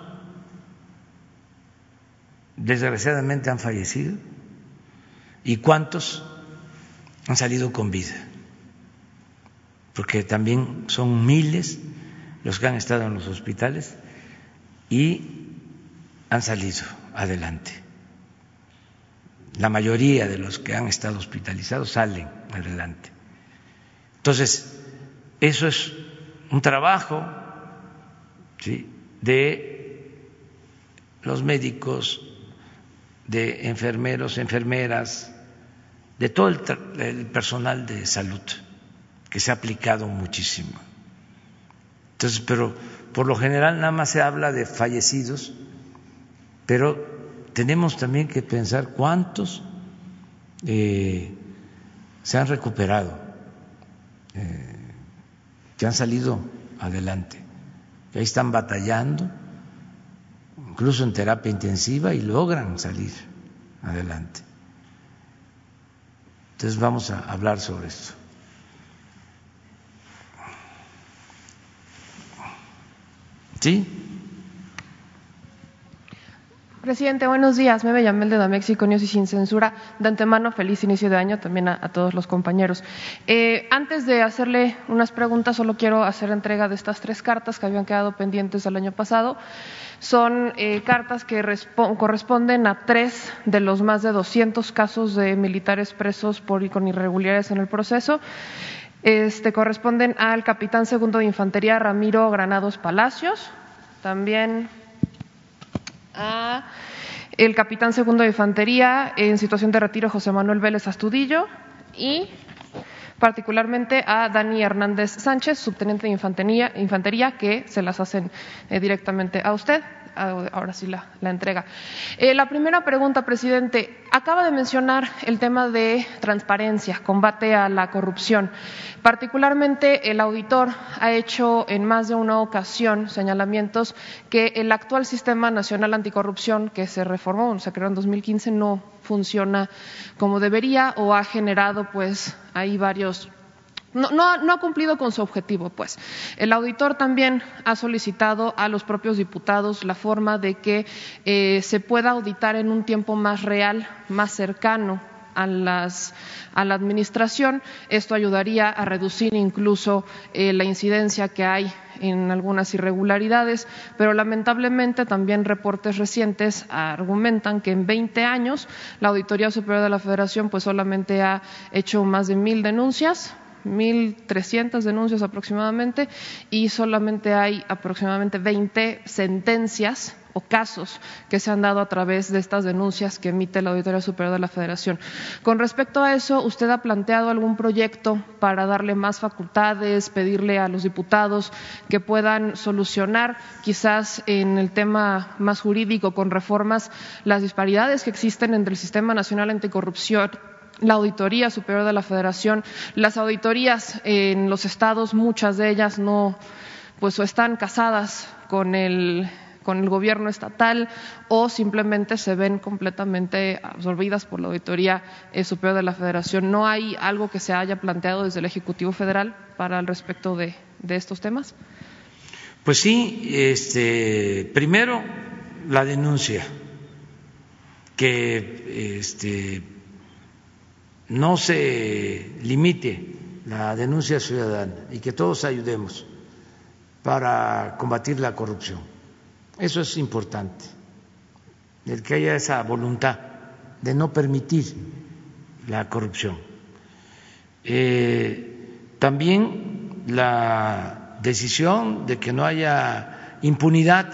desgraciadamente han fallecido? ¿Y cuántos han salido con vida? Porque también son miles los que han estado en los hospitales y han salido adelante. La mayoría de los que han estado hospitalizados salen adelante. Entonces, eso es un trabajo, ¿sí? de los médicos, de enfermeros, enfermeras, de todo el, personal de salud, que se ha aplicado muchísimo. Entonces, pero por lo general nada más se habla de fallecidos, pero tenemos también que pensar cuántos eh, se han recuperado, eh, que han salido adelante que ahí están batallando, incluso en terapia intensiva, y logran salir adelante. Entonces vamos a hablar sobre esto. ¿Sí? Presidente, buenos días. Me llamo el de Damex y y sin censura. De antemano, feliz inicio de año también a, todos los compañeros. Eh, antes de hacerle unas preguntas, solo quiero hacer entrega de estas tres cartas que habían quedado pendientes el año pasado. Son eh, cartas que corresponden a tres de los más de 200 casos de militares presos por y con irregularidades en el proceso. Este, corresponden al capitán segundo de infantería Ramiro Granados Palacios, también a el capitán segundo de infantería en situación de retiro José Manuel Vélez Astudillo y particularmente a Dani Hernández Sánchez, subteniente de infantería, que se las hacen eh, directamente a usted. Ah, ahora sí la, entrega. Eh, la primera pregunta, presidente. Acaba de mencionar el tema de transparencia, combate a la corrupción. Particularmente, el auditor ha hecho en más de una ocasión señalamientos que el actual sistema nacional anticorrupción que se reformó, se creó en 2015, no funciona como debería o ha generado, pues, ahí varios no, no, ha cumplido con su objetivo, pues. El auditor también ha solicitado a los propios diputados la forma de que eh, se pueda auditar en un tiempo más real, más cercano a, las, a la administración. Esto ayudaría a reducir incluso eh, la incidencia que hay en algunas irregularidades, pero lamentablemente también reportes recientes argumentan que en 20 años la Auditoría Superior de la Federación pues solamente ha hecho más de mil denuncias 1.300 denuncias aproximadamente y solamente hay aproximadamente 20 sentencias o casos que se han dado a través de estas denuncias que emite la Auditoría Superior de la Federación. Con respecto a eso, ¿usted ha planteado algún proyecto para darle más facultades, pedirle a los diputados que puedan solucionar quizás en el tema más jurídico con reformas las disparidades que existen entre el Sistema Nacional Anticorrupción la Auditoría Superior de la Federación, las auditorías en los estados, muchas de ellas no, pues o están casadas con el con el gobierno estatal o simplemente se ven completamente absorbidas por la Auditoría eh, Superior de la Federación. ¿No hay algo que se haya planteado desde el Ejecutivo Federal para el respecto de, de estos temas? Pues sí, este, primero la denuncia, que este, no se limite la denuncia ciudadana y que todos ayudemos para combatir la corrupción. Eso es importante, el que haya esa voluntad de no permitir la corrupción. Eh, también la decisión de que no haya impunidad,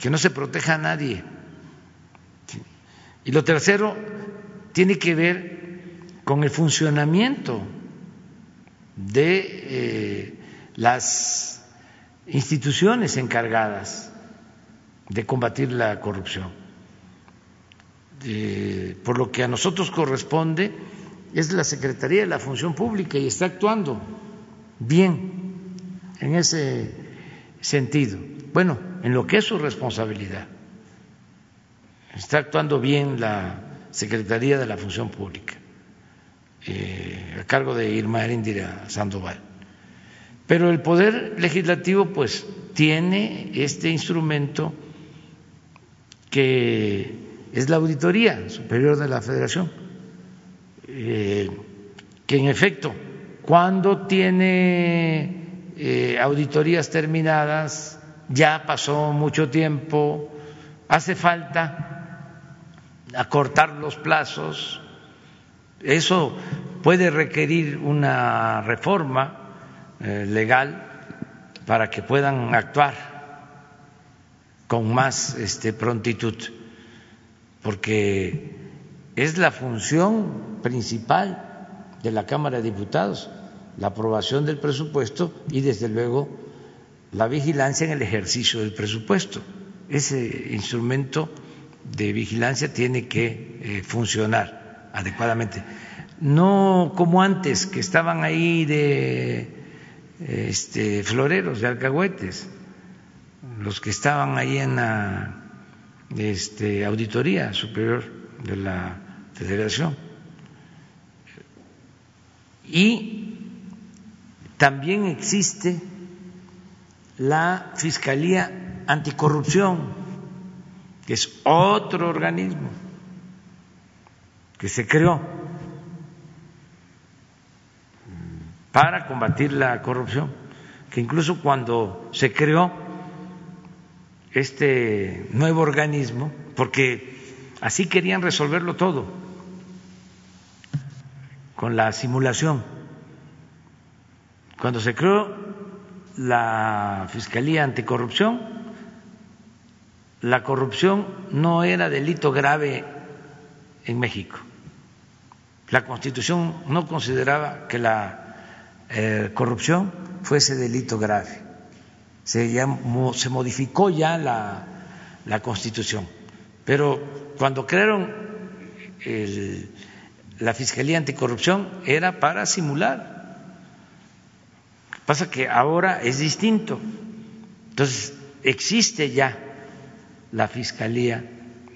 que no se proteja a nadie. Y lo tercero, tiene que ver con el funcionamiento de eh, las instituciones encargadas de combatir la corrupción. por lo que a nosotros corresponde es la Secretaría de la Función Pública y está actuando bien en ese sentido. Bueno, en lo que es su responsabilidad. Está actuando bien la Secretaría de la Función Pública, eh, a cargo de Irma Erendira Sandoval. Pero el Poder Legislativo, pues, tiene este instrumento que es la Auditoría Superior de la Federación, eh, que en efecto, cuando tiene eh, auditorías terminadas, ya pasó mucho tiempo, hace falta acortar los plazos. Eso puede requerir una reforma eh, legal para que puedan actuar con más este, prontitud, porque es la función principal de la Cámara de Diputados, la aprobación del presupuesto y, desde luego, la vigilancia en el ejercicio del presupuesto. Ese instrumento de vigilancia tiene que eh, funcionar adecuadamente. No como antes, que estaban ahí de este, floreros, de alcahuetes, los que estaban ahí en la este, auditoría superior de la federación. Y también existe la Fiscalía Anticorrupción que es otro organismo que se creó para combatir la corrupción, que incluso cuando se creó este nuevo organismo, porque así querían resolverlo todo, con la simulación. Cuando se creó la Fiscalía Anticorrupción, la corrupción no era delito grave en México. La Constitución no consideraba que la eh, corrupción fuese delito grave. Se, se modificó ya la, la, Constitución. Pero cuando crearon la Fiscalía Anticorrupción era para simular. Pasa que ahora es distinto. Entonces, existe ya la Fiscalía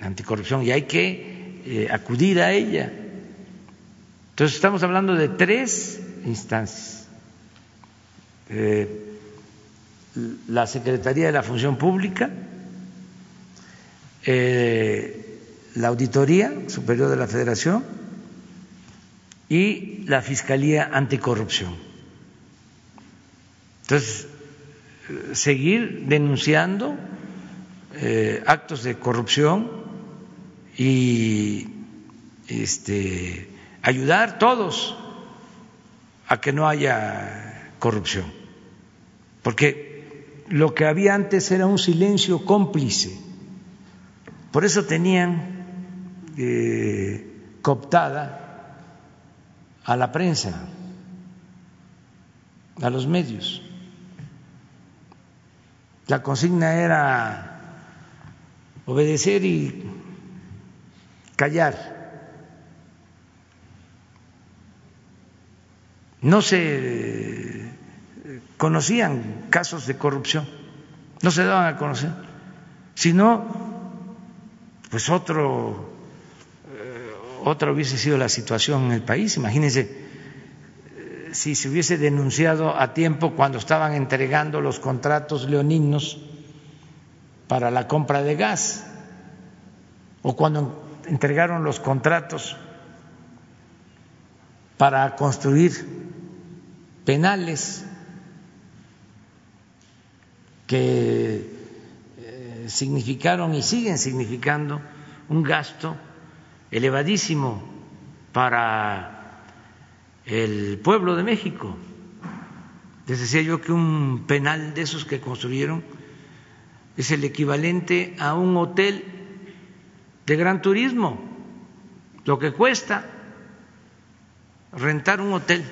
Anticorrupción y hay que eh, acudir a ella. Entonces estamos hablando de tres instancias. Eh, la Secretaría de la Función Pública, eh, la Auditoría Superior de la Federación y la Fiscalía Anticorrupción. Entonces, seguir denunciando eh, actos de corrupción y este, ayudar todos a que no haya corrupción, porque lo que había antes era un silencio cómplice, por eso tenían eh, cooptada a la prensa, a los medios. La consigna era obedecer y callar. No se conocían casos de corrupción, no se daban a conocer, sino pues otro eh, otra hubiese sido la situación en el país. Imagínense eh, si se hubiese denunciado a tiempo cuando estaban entregando los contratos leoninos para la compra de gas o cuando entregaron los contratos para construir penales que eh, significaron y siguen significando un gasto elevadísimo para el pueblo de México. Les decía yo que un penal de esos que construyeron es el equivalente a un hotel de gran turismo, lo que cuesta rentar un hotel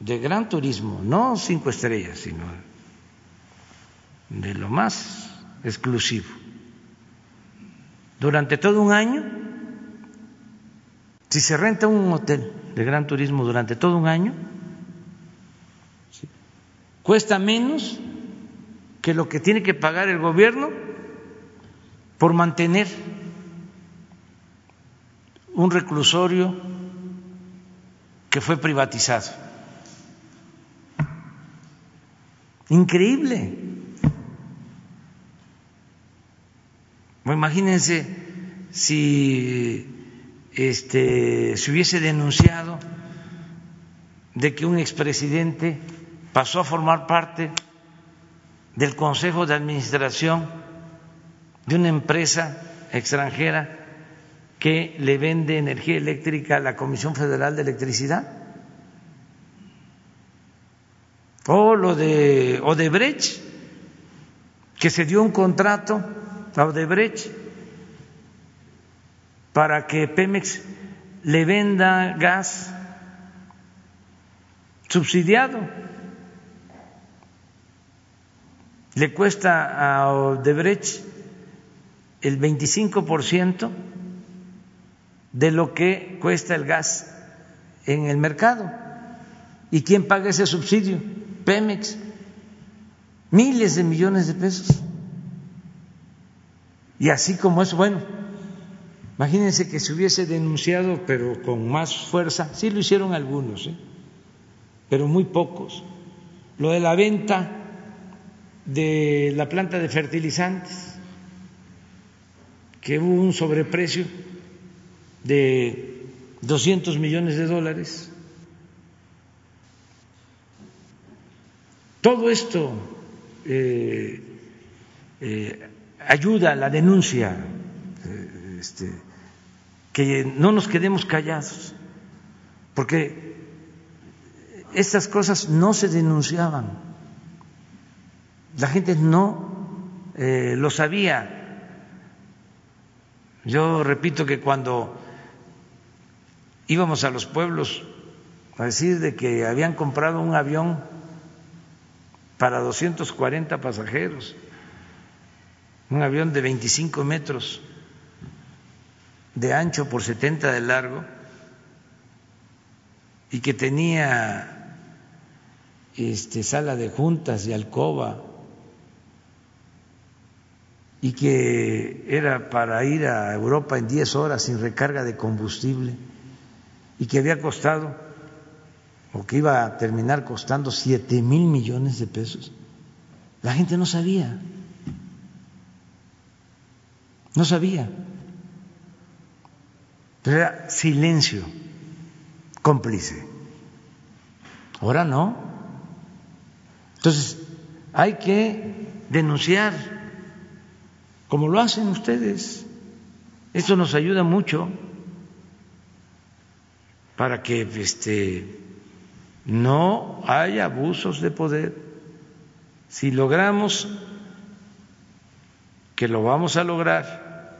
de gran turismo, no cinco estrellas, sino de lo más exclusivo. Durante todo un año, si se renta un hotel de gran turismo durante todo un año, cuesta menos que lo que tiene que pagar el gobierno por mantener un reclusorio que fue privatizado. Increíble. imagínense si este, se hubiese denunciado de que un expresidente pasó a formar parte del Consejo de Administración de una empresa extranjera que le vende energía eléctrica a la Comisión Federal de Electricidad. O lo de Odebrecht, que se dio un contrato a Odebrecht para que Pemex le venda gas subsidiado. Le cuesta a Odebrecht el 25% de lo que cuesta el gas en el mercado. ¿Y quién paga ese subsidio? Pemex. Miles de millones de pesos. Y así como eso, bueno, imagínense que se hubiese denunciado, pero con más fuerza, sí lo hicieron algunos, ¿eh? pero muy pocos, lo de la venta de la planta de fertilizantes que hubo un sobreprecio de 200 millones de dólares. Todo esto eh, eh, ayuda a la denuncia, eh, este, que no nos quedemos callados, porque estas cosas no se denunciaban, la gente no lo sabía. Yo repito que cuando íbamos a los pueblos a decir de que habían comprado un avión para 240 pasajeros, un avión de 25 metros de ancho por 70 de largo y que tenía este, sala de juntas y alcoba y que era para ir a Europa en 10 horas sin recarga de combustible y que había costado o que iba a terminar costando 7 mil millones de pesos. La gente no sabía, no sabía, pero era silencio cómplice. Ahora no. Entonces, hay que denunciar como lo hacen ustedes. Eso nos ayuda mucho. para que este, no haya abusos de poder. Si logramos, que lo vamos a lograr,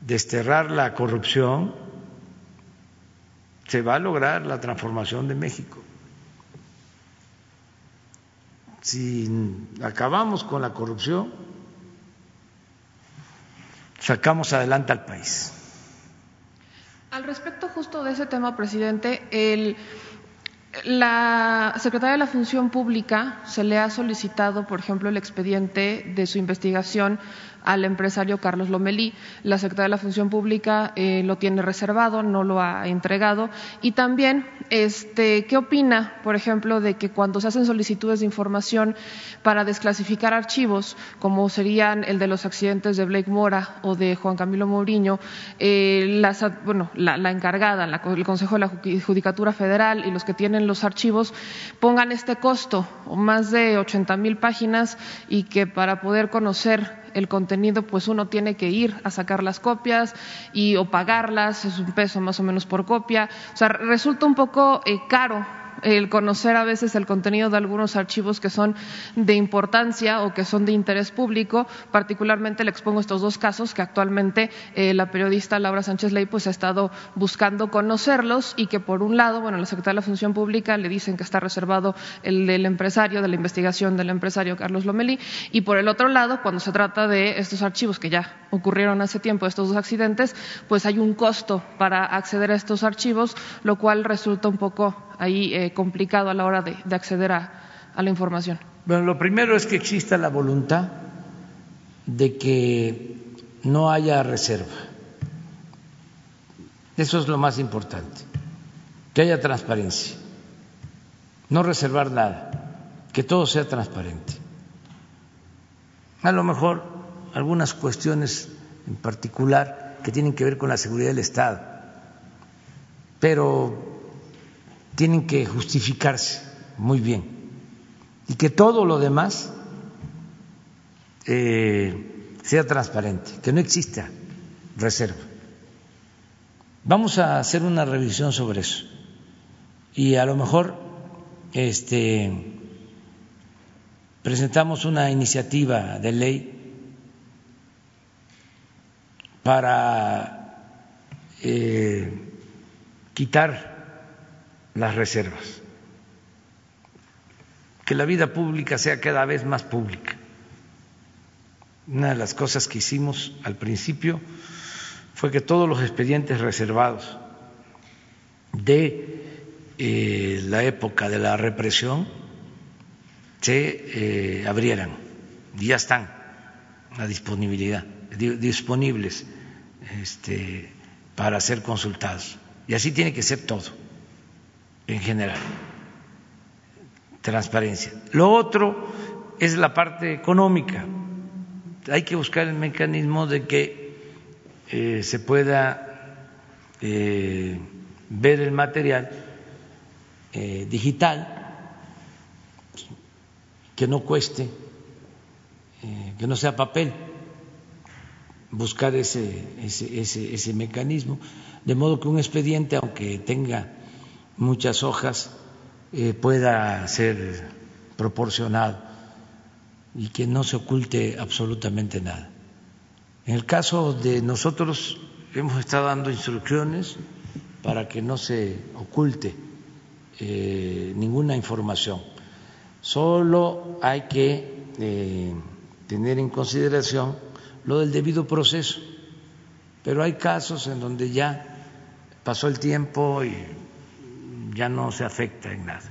desterrar la corrupción, se va a lograr la transformación de México. Si acabamos con la corrupción, sacamos adelante al país. Al respecto justo de ese tema, presidente, el, la Secretaría de la Función Pública se le ha solicitado, por ejemplo, el expediente de su investigación al empresario Carlos Lomelí. La Secretaría de la Función Pública eh, lo tiene reservado, no lo ha entregado. Y también, este, ¿qué opina, por ejemplo, de que cuando se hacen solicitudes de información para desclasificar archivos, como serían el de los accidentes de Blake Mora o de Juan Camilo Mourinho, eh, bueno, la, encargada, el Consejo de la Judicatura Federal y los que tienen los archivos pongan este costo, más de 80 mil páginas, y que para poder conocer el contenido, pues uno tiene que ir a sacar las copias y o pagarlas, es un peso más o menos por copia. O sea, resulta un poco eh, caro el conocer a veces el contenido de algunos archivos que son de importancia o que son de interés público. Particularmente le expongo estos dos casos que actualmente eh, la periodista Laura Sánchez Ley pues ha estado buscando conocerlos y que por un lado, bueno, la Secretaría de la Función Pública le dicen que está reservado el del empresario, de la investigación del empresario Carlos Lomelí y por el otro lado, cuando se trata de estos archivos que ya ocurrieron hace tiempo, estos dos accidentes, pues hay un costo para acceder a estos archivos, lo cual resulta un poco ahí eh, complicado a la hora de, acceder a, la información? Bueno, lo primero es que exista la voluntad de que no haya reserva. Eso es lo más importante, que haya transparencia, no reservar nada, que todo sea transparente. A lo mejor algunas cuestiones en particular que tienen que ver con la seguridad del Estado, pero tienen que justificarse muy bien y que todo lo demás eh, sea transparente, que no exista reserva. Vamos a hacer una revisión sobre eso y a lo mejor este, presentamos una iniciativa de ley para eh, quitar las reservas, que la vida pública sea cada vez más pública. Una de las cosas que hicimos al principio fue que todos los expedientes reservados de eh, la época de la represión se eh, abrieran y ya están a disponibilidad, disponibles este, para ser consultados. Y así tiene que ser todo en general. Transparencia. Lo otro es la parte económica. Hay que buscar el mecanismo de que eh, se pueda eh, ver el material eh, digital, que no cueste, que no sea papel, buscar ese, ese, ese, ese mecanismo, de modo que un expediente, aunque tenga muchas hojas eh, pueda ser proporcionado y que no se oculte absolutamente nada. En el caso de nosotros hemos estado dando instrucciones para que no se oculte eh, ninguna información. Solo hay que eh, tener en consideración lo del debido proceso, pero hay casos en donde ya pasó el tiempo y ya no se afecta en nada.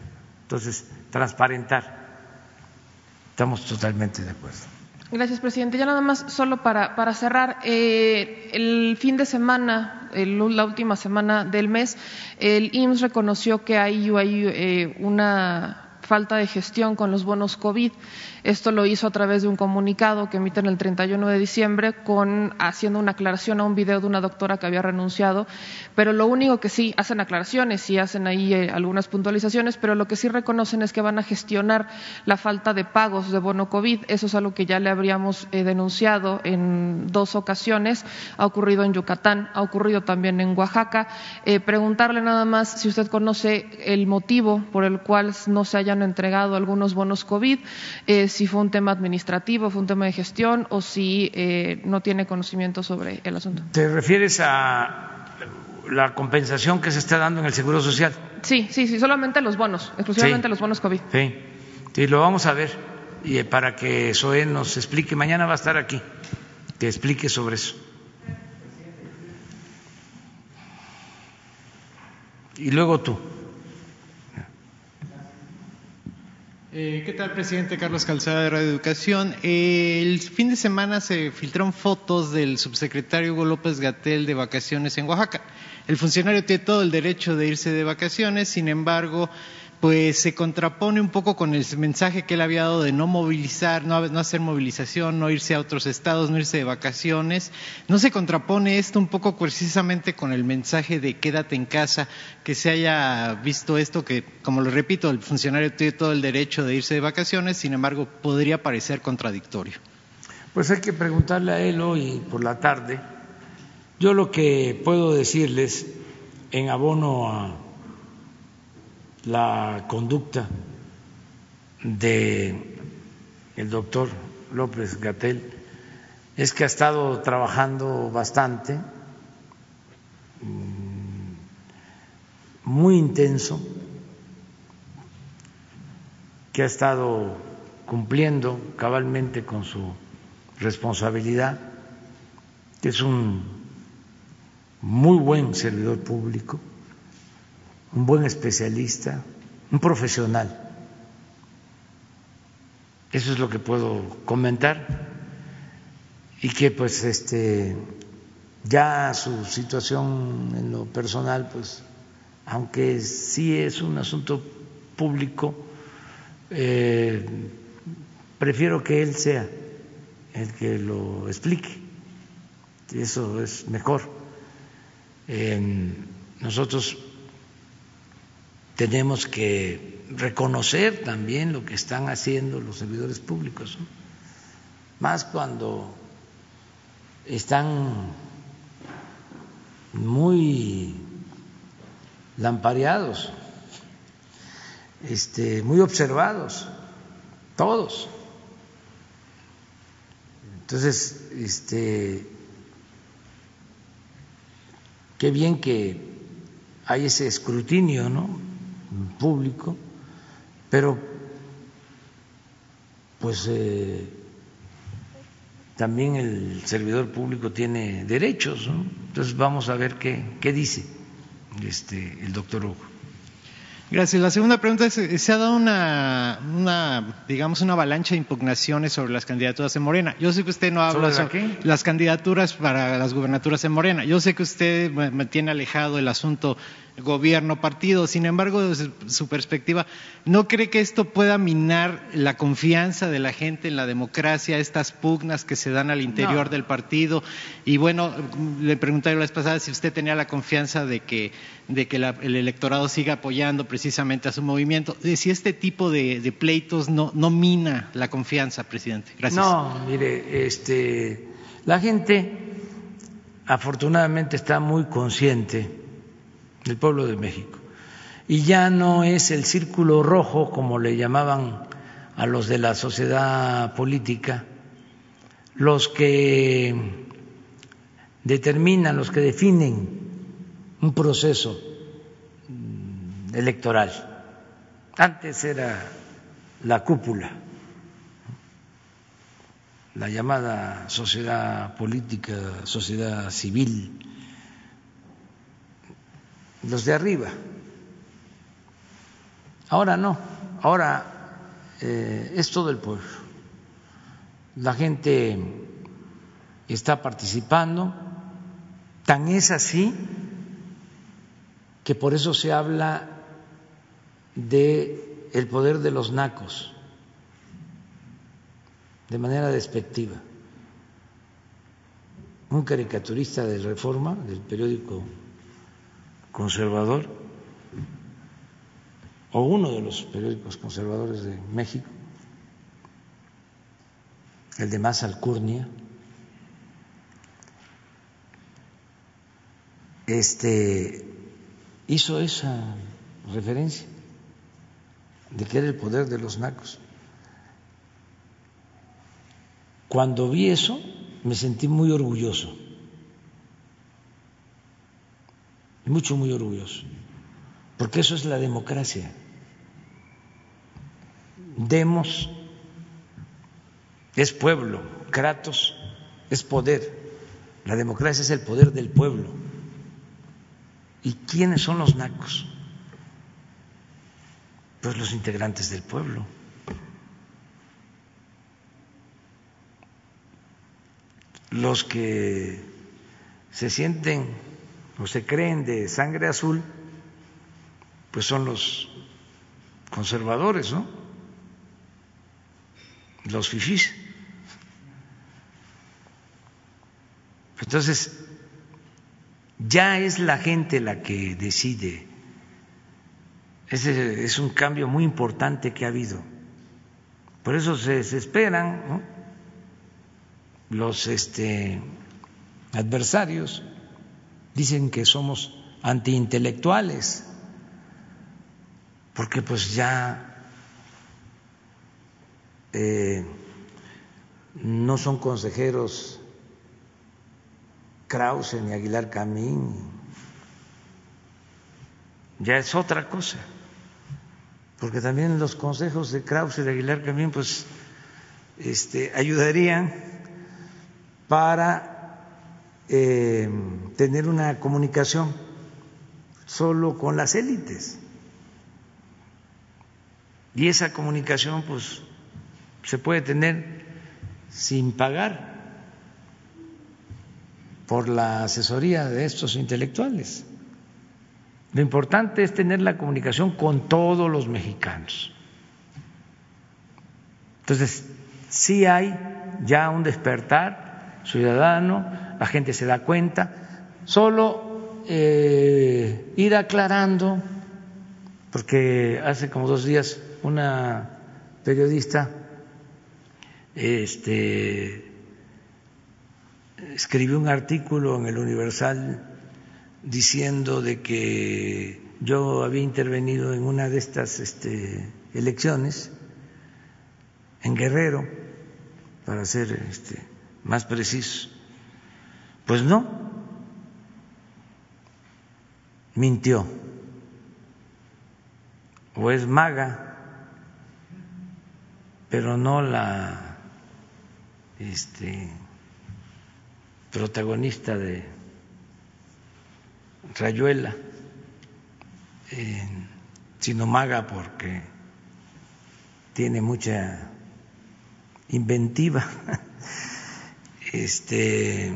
Entonces, transparentar. Estamos totalmente de acuerdo. Gracias, presidente. Ya nada más, solo para, para cerrar, eh, el fin de semana, la última semana del mes, el IMSS reconoció que hay, eh, una falta de gestión con los bonos COVID. Esto lo hizo a través de un comunicado que emiten el 31 de diciembre con haciendo una aclaración a un video de una doctora que había renunciado, pero lo único que sí hacen aclaraciones, sí hacen ahí eh, algunas puntualizaciones, pero lo que sí reconocen es que van a gestionar la falta de pagos de bono COVID. Eso es algo que ya le habríamos eh, denunciado en dos ocasiones. Ha ocurrido en Yucatán, ha ocurrido también en Oaxaca. Eh, preguntarle nada más si usted conoce el motivo por el cual no se hayan entregado algunos bonos COVID, si fue un tema administrativo, fue un tema de gestión o si eh, no tiene conocimiento sobre el asunto. ¿Te refieres a la compensación que se está dando en el Seguro Social? Sí, sí, sí, solamente los bonos, exclusivamente los bonos COVID. Sí, sí, lo vamos a ver y para que Zoé nos explique. Mañana va a estar aquí, que explique sobre eso. Y luego tú. Eh, ¿Qué tal, presidente Carlos Calzada de Radio Educación? El fin de semana se filtraron fotos del subsecretario Hugo López Gatel de vacaciones en Oaxaca. El funcionario tiene todo el derecho de irse de vacaciones, sin embargo, pues se contrapone un poco con el mensaje que él había dado de no movilizar, no, hacer movilización, no irse a otros estados, no irse de vacaciones. ¿No se contrapone esto un poco precisamente con el mensaje de quédate en casa, que se haya visto esto, que como lo repito, el funcionario tiene todo el derecho de irse de vacaciones, sin embargo, podría parecer contradictorio? Pues hay que preguntarle a él hoy por la tarde. Yo lo que puedo decirles en abono a la conducta de el doctor López Gatel es que ha estado trabajando bastante, mm, muy intenso, que ha estado cumpliendo cabalmente con su responsabilidad, que es un muy buen servidor público un buen especialista, un profesional. Eso es lo que puedo comentar. Y que pues este ya su situación en lo personal pues aunque sí es un asunto público eh, prefiero que él sea el que lo explique. Eso es mejor. Nosotros tenemos que reconocer también lo que están haciendo los servidores públicos, más cuando están muy lampareados, este, muy observados, todos. Entonces, este, qué bien que hay ese escrutinio, ¿no? Público, pero pues eh, también el servidor público tiene derechos, ¿no? entonces vamos a ver qué, qué dice este, el doctor Hugo. Gracias. La segunda pregunta es, se ha dado una, una, digamos, una avalancha de impugnaciones sobre las candidaturas en Morena. Yo sé que usted no habla sobre, las candidaturas para las gubernaturas en Morena. Yo sé que usted me tiene alejado el asunto gobierno, partido. Sin embargo, desde su perspectiva, ¿no cree que esto pueda minar la confianza de la gente en la democracia, estas pugnas que se dan al interior del partido? Y bueno, le pregunté la vez pasada si usted tenía la confianza de que, de que el electorado siga apoyando precisamente a su movimiento. Si este tipo de, pleitos no, no mina la confianza, presidente. Gracias. No, mire, este, la gente afortunadamente está muy consciente del pueblo de México. Y ya no es el círculo rojo, como le llamaban a los de la sociedad política, los que determinan, los que definen un proceso electoral. Antes era la cúpula, la llamada sociedad política, sociedad civil, los de arriba. Ahora no, ahora eh, es todo el pueblo. La gente está participando, tan es así que por eso se habla de el poder de los nacos de manera despectiva. Un caricaturista de Reforma, del periódico conservador, o uno de los periódicos conservadores de México, el de más alcurnia, este, hizo esa referencia de que era el poder de los nacos. Cuando vi eso, me sentí muy orgulloso, mucho, muy orgulloso, porque eso es la democracia. Demos es pueblo, Kratos es poder, la democracia es el poder del pueblo. ¿Y quiénes son los nacos? Pues los integrantes del pueblo. Los que se sienten o se creen de sangre azul, pues son los conservadores, ¿no? Los fifís. Entonces, ya es la gente la que decide. Ese es un cambio muy importante que ha habido. Por eso se, esperan los este, adversarios, dicen que somos antiintelectuales, porque pues ya eh, no son consejeros Krause ni Aguilar Camín, ya es otra cosa, porque también los consejos de Krause y de Aguilar Camín pues este, ayudarían para eh, tener una comunicación solo con las élites. Y esa comunicación pues se puede tener sin pagar por la asesoría de estos intelectuales. Lo importante es tener la comunicación con todos los mexicanos. Entonces, sí hay ya un despertar ciudadano, la gente se da cuenta, solo eh, ir aclarando, porque hace como dos días una periodista este, escribí un artículo en el Universal diciendo de que yo había intervenido en una de estas este, elecciones en Guerrero, para ser este, más preciso. Pues no, mintió, o es maga, pero no la este, protagonista de Rayuela, sino maga porque tiene mucha inventiva. <laughs> Este,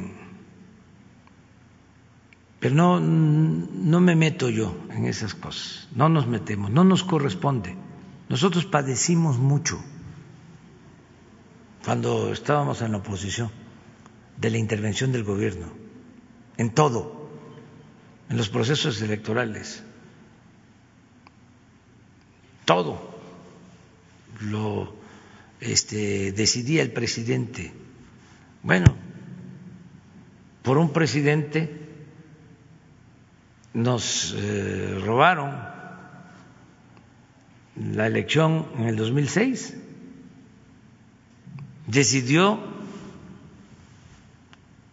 pero no, no me meto yo en esas cosas, no nos metemos, no nos corresponde. Nosotros padecimos mucho cuando estábamos en la oposición de la intervención del gobierno, en todo, en los procesos electorales. Todo lo este, decidía el presidente. Bueno, por un presidente nos eh, robaron la elección en el 2006. Decidió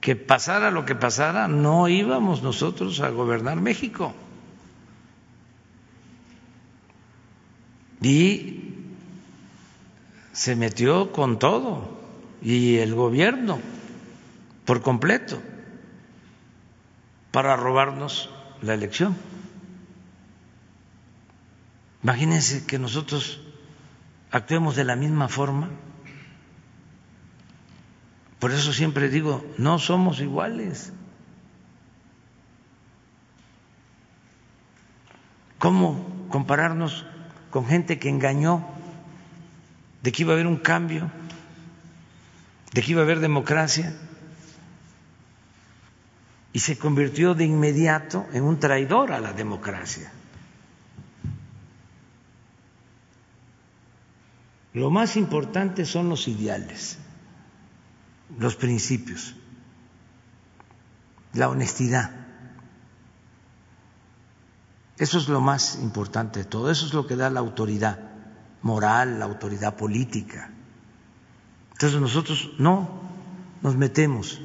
que pasara lo que pasara, no íbamos nosotros a gobernar México. Y se metió con todo, y el gobierno por completo, para robarnos la elección. Imagínense que nosotros actuemos de la misma forma por eso siempre digo, no somos iguales. ¿Cómo compararnos con gente que engañó de que iba a haber un cambio, de que iba a haber democracia, y se convirtió de inmediato en un traidor a la democracia. Lo más importante son los ideales, los principios, la honestidad. Eso es lo más importante de todo, eso es lo que da la autoridad moral, la autoridad política. Entonces nosotros no nos metemos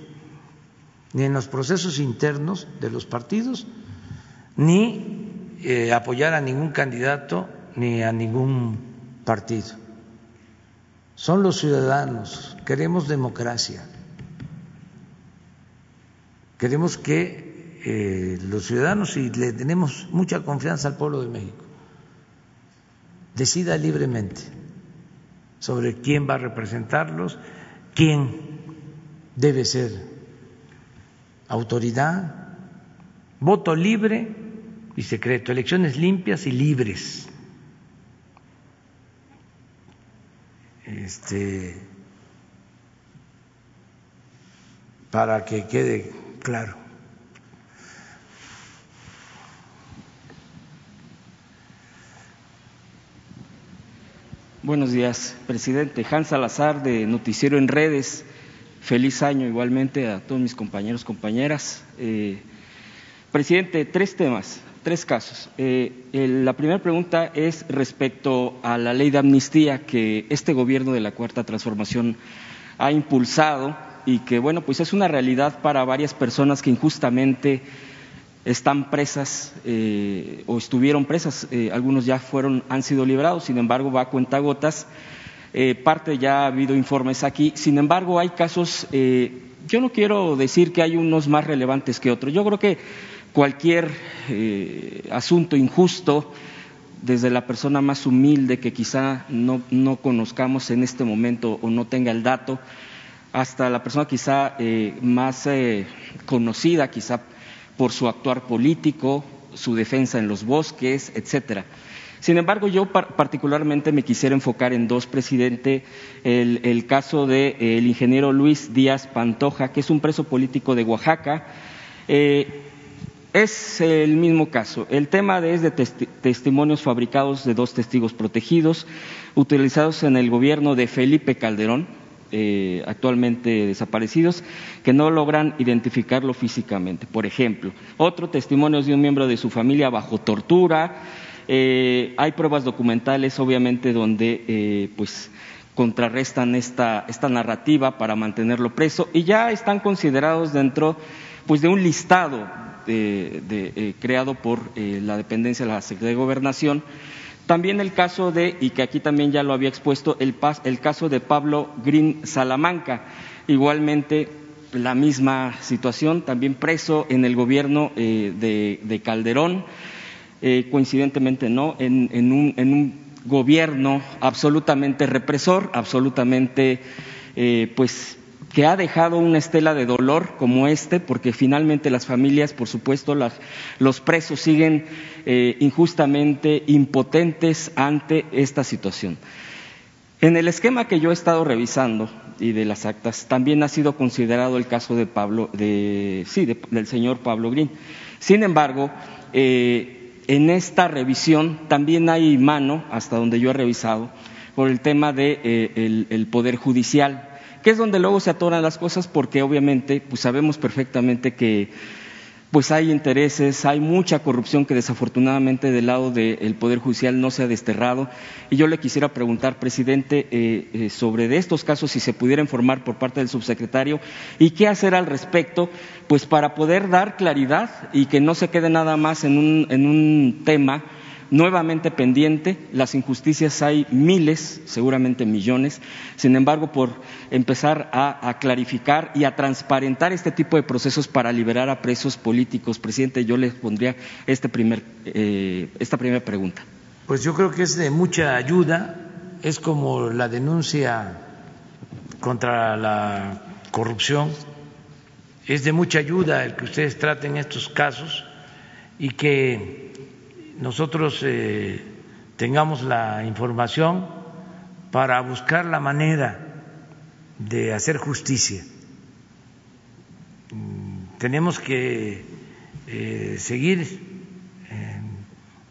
ni en los procesos internos de los partidos, ni eh, apoyar a ningún candidato ni a ningún partido. Son los ciudadanos, queremos democracia, queremos que eh, los ciudadanos, y le tenemos mucha confianza al pueblo de México, decida libremente sobre quién va a representarlos, quién debe ser autoridad, voto libre y secreto, elecciones limpias y libres. este, para que quede claro. Buenos días, presidente. Hans Salazar de Noticiero en Redes. Feliz año igualmente a todos mis compañeros, compañeras. Eh, presidente, tres temas tres casos. Eh, la primera pregunta es respecto a la ley de amnistía que este gobierno de la Cuarta Transformación ha impulsado y que, bueno, pues es una realidad para varias personas que injustamente están presas eh, o estuvieron presas. Eh, algunos ya fueron, han sido liberados, sin embargo, va a cuentagotas. Parte ya ha habido informes aquí. Sin embargo, hay casos. yo no quiero decir que hay unos más relevantes que otros. Yo creo que cualquier eh, asunto injusto, desde la persona más humilde que quizá no, conozcamos en este momento o no tenga el dato, hasta la persona quizá eh, más eh, conocida, quizá por su actuar político, su defensa en los bosques, etcétera. Sin embargo, yo particularmente me quisiera enfocar en dos, presidente, el, caso del ingeniero Luis Díaz Pantoja, que es un preso político de Oaxaca. Es el mismo caso. El tema es de testimonios fabricados de dos testigos protegidos, utilizados en el gobierno de Felipe Calderón, eh, actualmente desaparecidos, que no logran identificarlo físicamente. Por ejemplo, otro testimonio es de un miembro de su familia bajo tortura. Eh, hay pruebas documentales, obviamente, donde eh, pues contrarrestan esta, esta narrativa para mantenerlo preso y ya están considerados dentro pues de un listado de, eh, creado por la dependencia de la Secretaría de Gobernación. También el caso de, y que aquí también ya lo había expuesto, el, el caso de Pablo Green Salamanca, igualmente la misma situación, también preso en el gobierno de, Calderón, coincidentemente no, en, un, gobierno absolutamente represor, absolutamente pues que ha dejado una estela de dolor como este, porque finalmente las familias, por supuesto, los presos siguen eh, injustamente impotentes ante esta situación. En el esquema que yo he estado revisando y de las actas, también ha sido considerado el caso de Pablo, de, sí, del señor Pablo Green. Sin embargo, eh, en esta revisión también hay mano, hasta donde yo he revisado, por el tema del de, eh, Poder Judicial que es donde luego se atoran las cosas porque obviamente pues sabemos perfectamente que pues hay intereses, hay mucha corrupción que desafortunadamente del lado del Poder Judicial no se ha desterrado. Y yo le quisiera preguntar, presidente, eh, eh, sobre estos casos, si se pudiera informar por parte del subsecretario y qué hacer al respecto, pues para poder dar claridad y que no se quede nada más en un, en un tema nuevamente pendiente. Las injusticias hay miles, seguramente millones. Sin embargo, por empezar a, clarificar y a transparentar este tipo de procesos para liberar a presos políticos, presidente, yo les pondría este primer, eh, esta primera pregunta. Pues yo creo que es de mucha ayuda. Es como la denuncia contra la corrupción. Es de mucha ayuda el que ustedes traten estos casos y que nosotros eh, tengamos la información para buscar la manera de hacer justicia. Mm, tenemos que eh, seguir eh,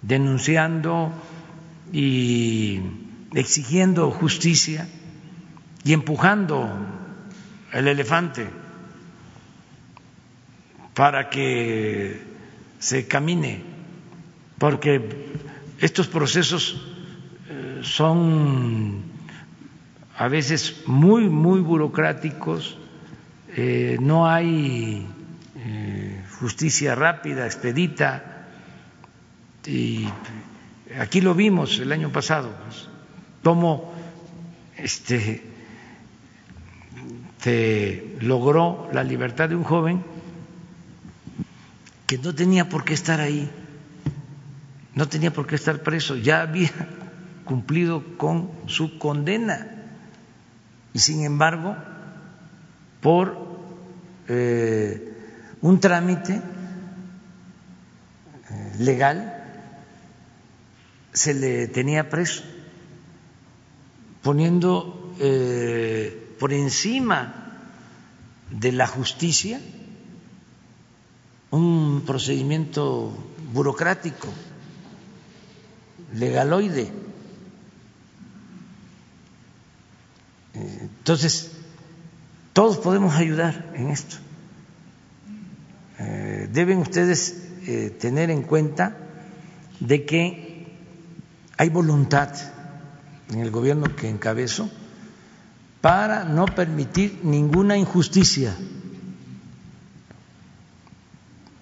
denunciando y exigiendo justicia y empujando el elefante para que se camine, porque estos procesos eh, son a veces muy, muy burocráticos, eh, no hay eh, justicia rápida, expedita, y aquí lo vimos el año pasado, pues, cómo este, se logró la libertad de un joven que no tenía por qué estar ahí, no tenía por qué estar preso, ya había <laughs> cumplido con su condena. Y sin embargo, por eh, un trámite eh, legal, se le tenía preso, poniendo eh, por encima de la justicia un procedimiento burocrático, legaloide. Entonces, todos podemos ayudar en esto. Eh, deben ustedes eh, tener en cuenta de que hay voluntad en el gobierno que encabezo para no permitir ninguna injusticia.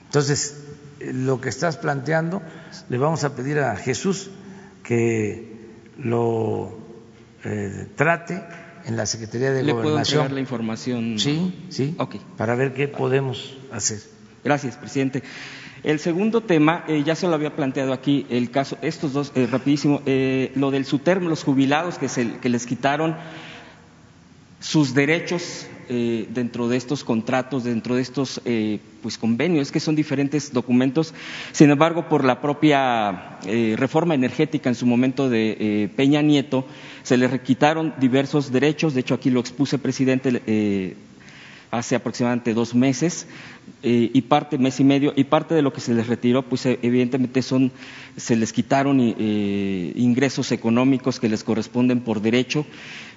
Entonces, lo que estás planteando, le vamos a pedir a Jesús que lo eh, trate en la Secretaría de ¿Le Gobernación. Puedo la información? Sí, sí. Ok. Para ver qué podemos hacer. Gracias, presidente. El segundo tema, eh, ya se lo había planteado aquí, el caso, estos dos, eh, rapidísimo, eh, lo del SUTERM, los jubilados que, se, que les quitaron sus derechos eh, dentro de estos contratos, dentro de estos eh, pues convenios, que son diferentes documentos. Sin embargo, por la propia eh, reforma energética en su momento de Peña Nieto, se les requitaron diversos derechos. De hecho, aquí lo expuse, presidente, hace aproximadamente dos meses y parte, mes y medio, y parte de lo que se les retiró, pues evidentemente son, se les quitaron ingresos económicos que les corresponden por derecho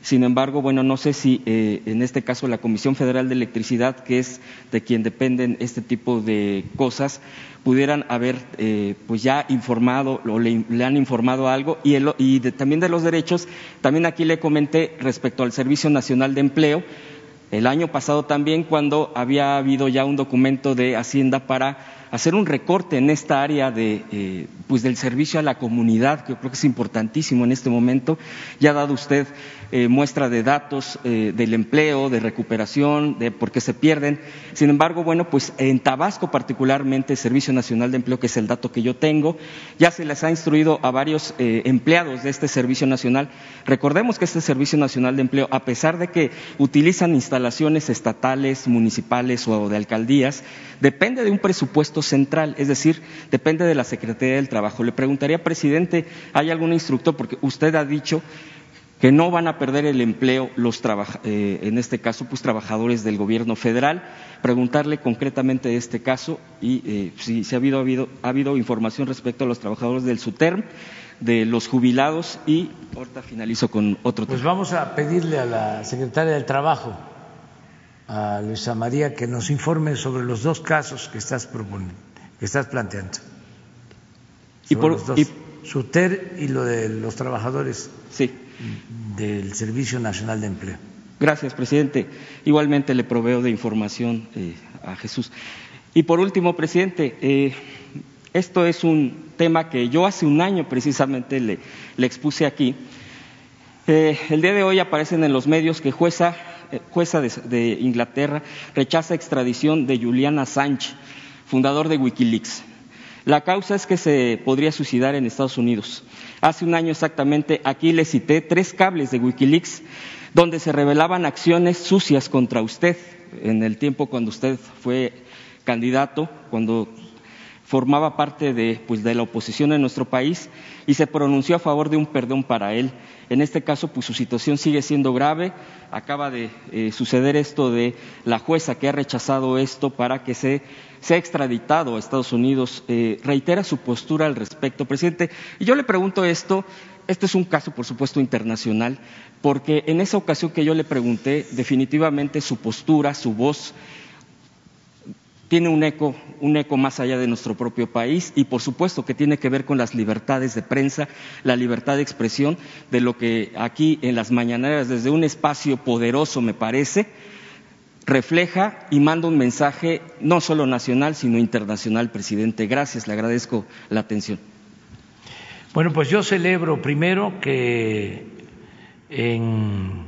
sin embargo, bueno, no sé si eh, en este caso la Comisión Federal de Electricidad, que es de quien dependen este tipo de cosas, pudieran haber eh, pues ya informado o le, han informado algo y, y también de los derechos. También aquí le comenté respecto al Servicio Nacional de Empleo. El año pasado también, cuando había habido ya un documento de Hacienda para hacer un recorte en esta área de, eh, pues del servicio a la comunidad, que yo creo que es importantísimo en este momento. Ya ha dado usted eh, muestra de datos eh, del empleo, de recuperación, de por qué se pierden. Sin embargo, bueno, pues en Tabasco particularmente, el Servicio Nacional de Empleo, que es el dato que yo tengo, ya se les ha instruido a varios empleados de este Servicio Nacional. Recordemos que este Servicio Nacional de Empleo, a pesar de que utilizan instalaciones estatales, municipales o de alcaldías, depende de un presupuesto central, es decir, depende de la Secretaría del Trabajo. Le preguntaría, presidente, ¿hay algún instructor? Porque usted ha dicho que no van a perder el empleo los eh, en este caso, pues trabajadores del gobierno federal. Preguntarle concretamente de este caso y eh, si, ha, habido, ha, habido, ha habido información respecto a los trabajadores del SUTERM, de los jubilados y ahorita finalizo con otro pues tema. Pues vamos a pedirle a la secretaria del Trabajo a Luisa María que nos informe sobre los dos casos que estás proponiendo, que estás planteando. y por los dos, y, Suter y lo de los trabajadores sí. del Servicio Nacional de Empleo. Gracias, presidente. Igualmente le proveo de información eh, a Jesús. Y por último, presidente, eh, esto es un tema que yo hace un año precisamente le, le expuse aquí. Eh, el día de hoy aparecen en los medios que jueza jueza de, Inglaterra rechaza extradición de Julian Assange, fundador de Wikileaks. La causa es que se podría suicidar en Estados Unidos. Hace un año exactamente aquí le cité tres cables de Wikileaks donde se revelaban acciones sucias contra usted en el tiempo cuando usted fue candidato, cuando formaba parte de, pues, de la oposición en nuestro país y se pronunció a favor de un perdón para él. En este caso, pues su situación sigue siendo grave. Acaba de eh, suceder esto de la jueza que ha rechazado esto para que se sea extraditado a Estados Unidos. Eh, reitera su postura al respecto, presidente. Y yo le pregunto esto. Este es un caso, por supuesto, internacional, porque en esa ocasión que yo le pregunté, definitivamente su postura, su voz, tiene un eco, un eco más allá de nuestro propio país y por supuesto que tiene que ver con las libertades de prensa, la libertad de expresión, de lo que aquí en las mañaneras, desde un espacio poderoso, me parece, refleja y manda un mensaje no solo nacional, sino internacional, presidente. Gracias, le agradezco la atención. Bueno, pues yo celebro primero que en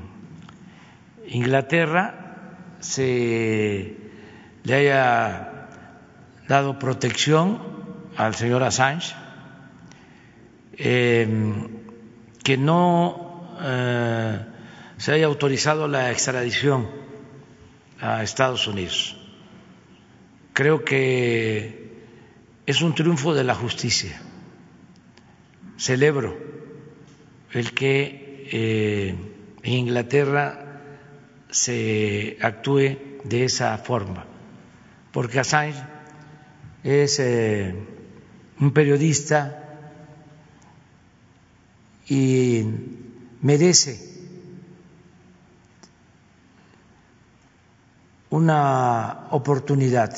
Inglaterra se le haya dado protección al señor Assange, em, que no eh, se haya autorizado la extradición a Estados Unidos. Creo que es un triunfo de la justicia. Celebro el que eh, en Inglaterra se actúe de esa forma porque Assange es eh, un periodista y merece una oportunidad.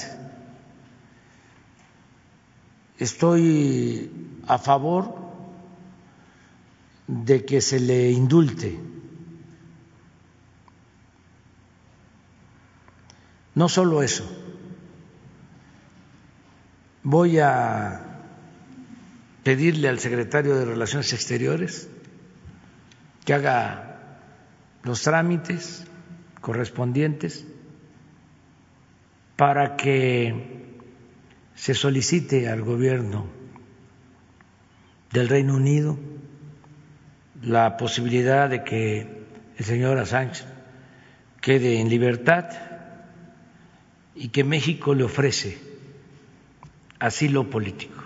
Estoy a favor de que se le indulte. No solo eso, Voy a pedirle al secretario de Relaciones Exteriores que haga los trámites correspondientes para que se solicite al gobierno del Reino Unido la posibilidad de que el señor Assange quede en libertad y que México le ofrece asilo político,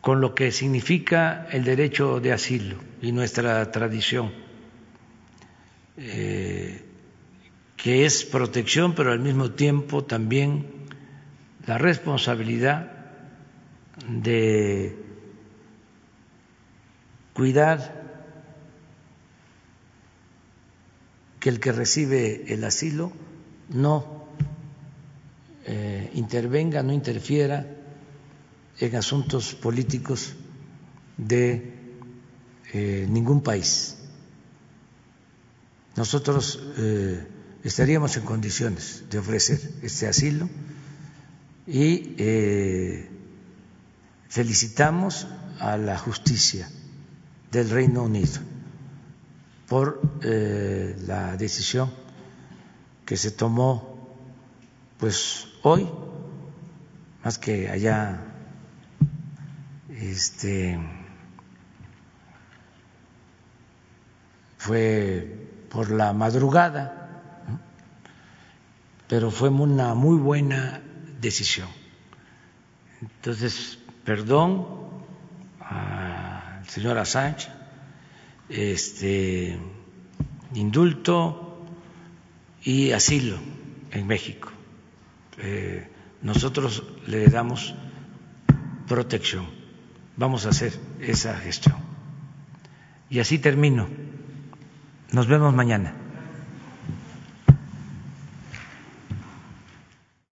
con lo que significa el derecho de asilo y nuestra tradición, eh, que es protección, pero al mismo tiempo también la responsabilidad de cuidar que el que recibe el asilo no eh, intervenga, no interfiera en asuntos políticos de eh, ningún país. Nosotros eh, estaríamos en condiciones de ofrecer este asilo y felicitamos a la justicia del Reino Unido por la decisión que se tomó pues hoy, más que allá, este, fue por la madrugada, pero fue una muy buena decisión. Entonces, perdón al señor Assange, este, indulto y asilo en México. Eh, nosotros le damos protección. Vamos a hacer esa gestión. Y así termino. Nos vemos mañana.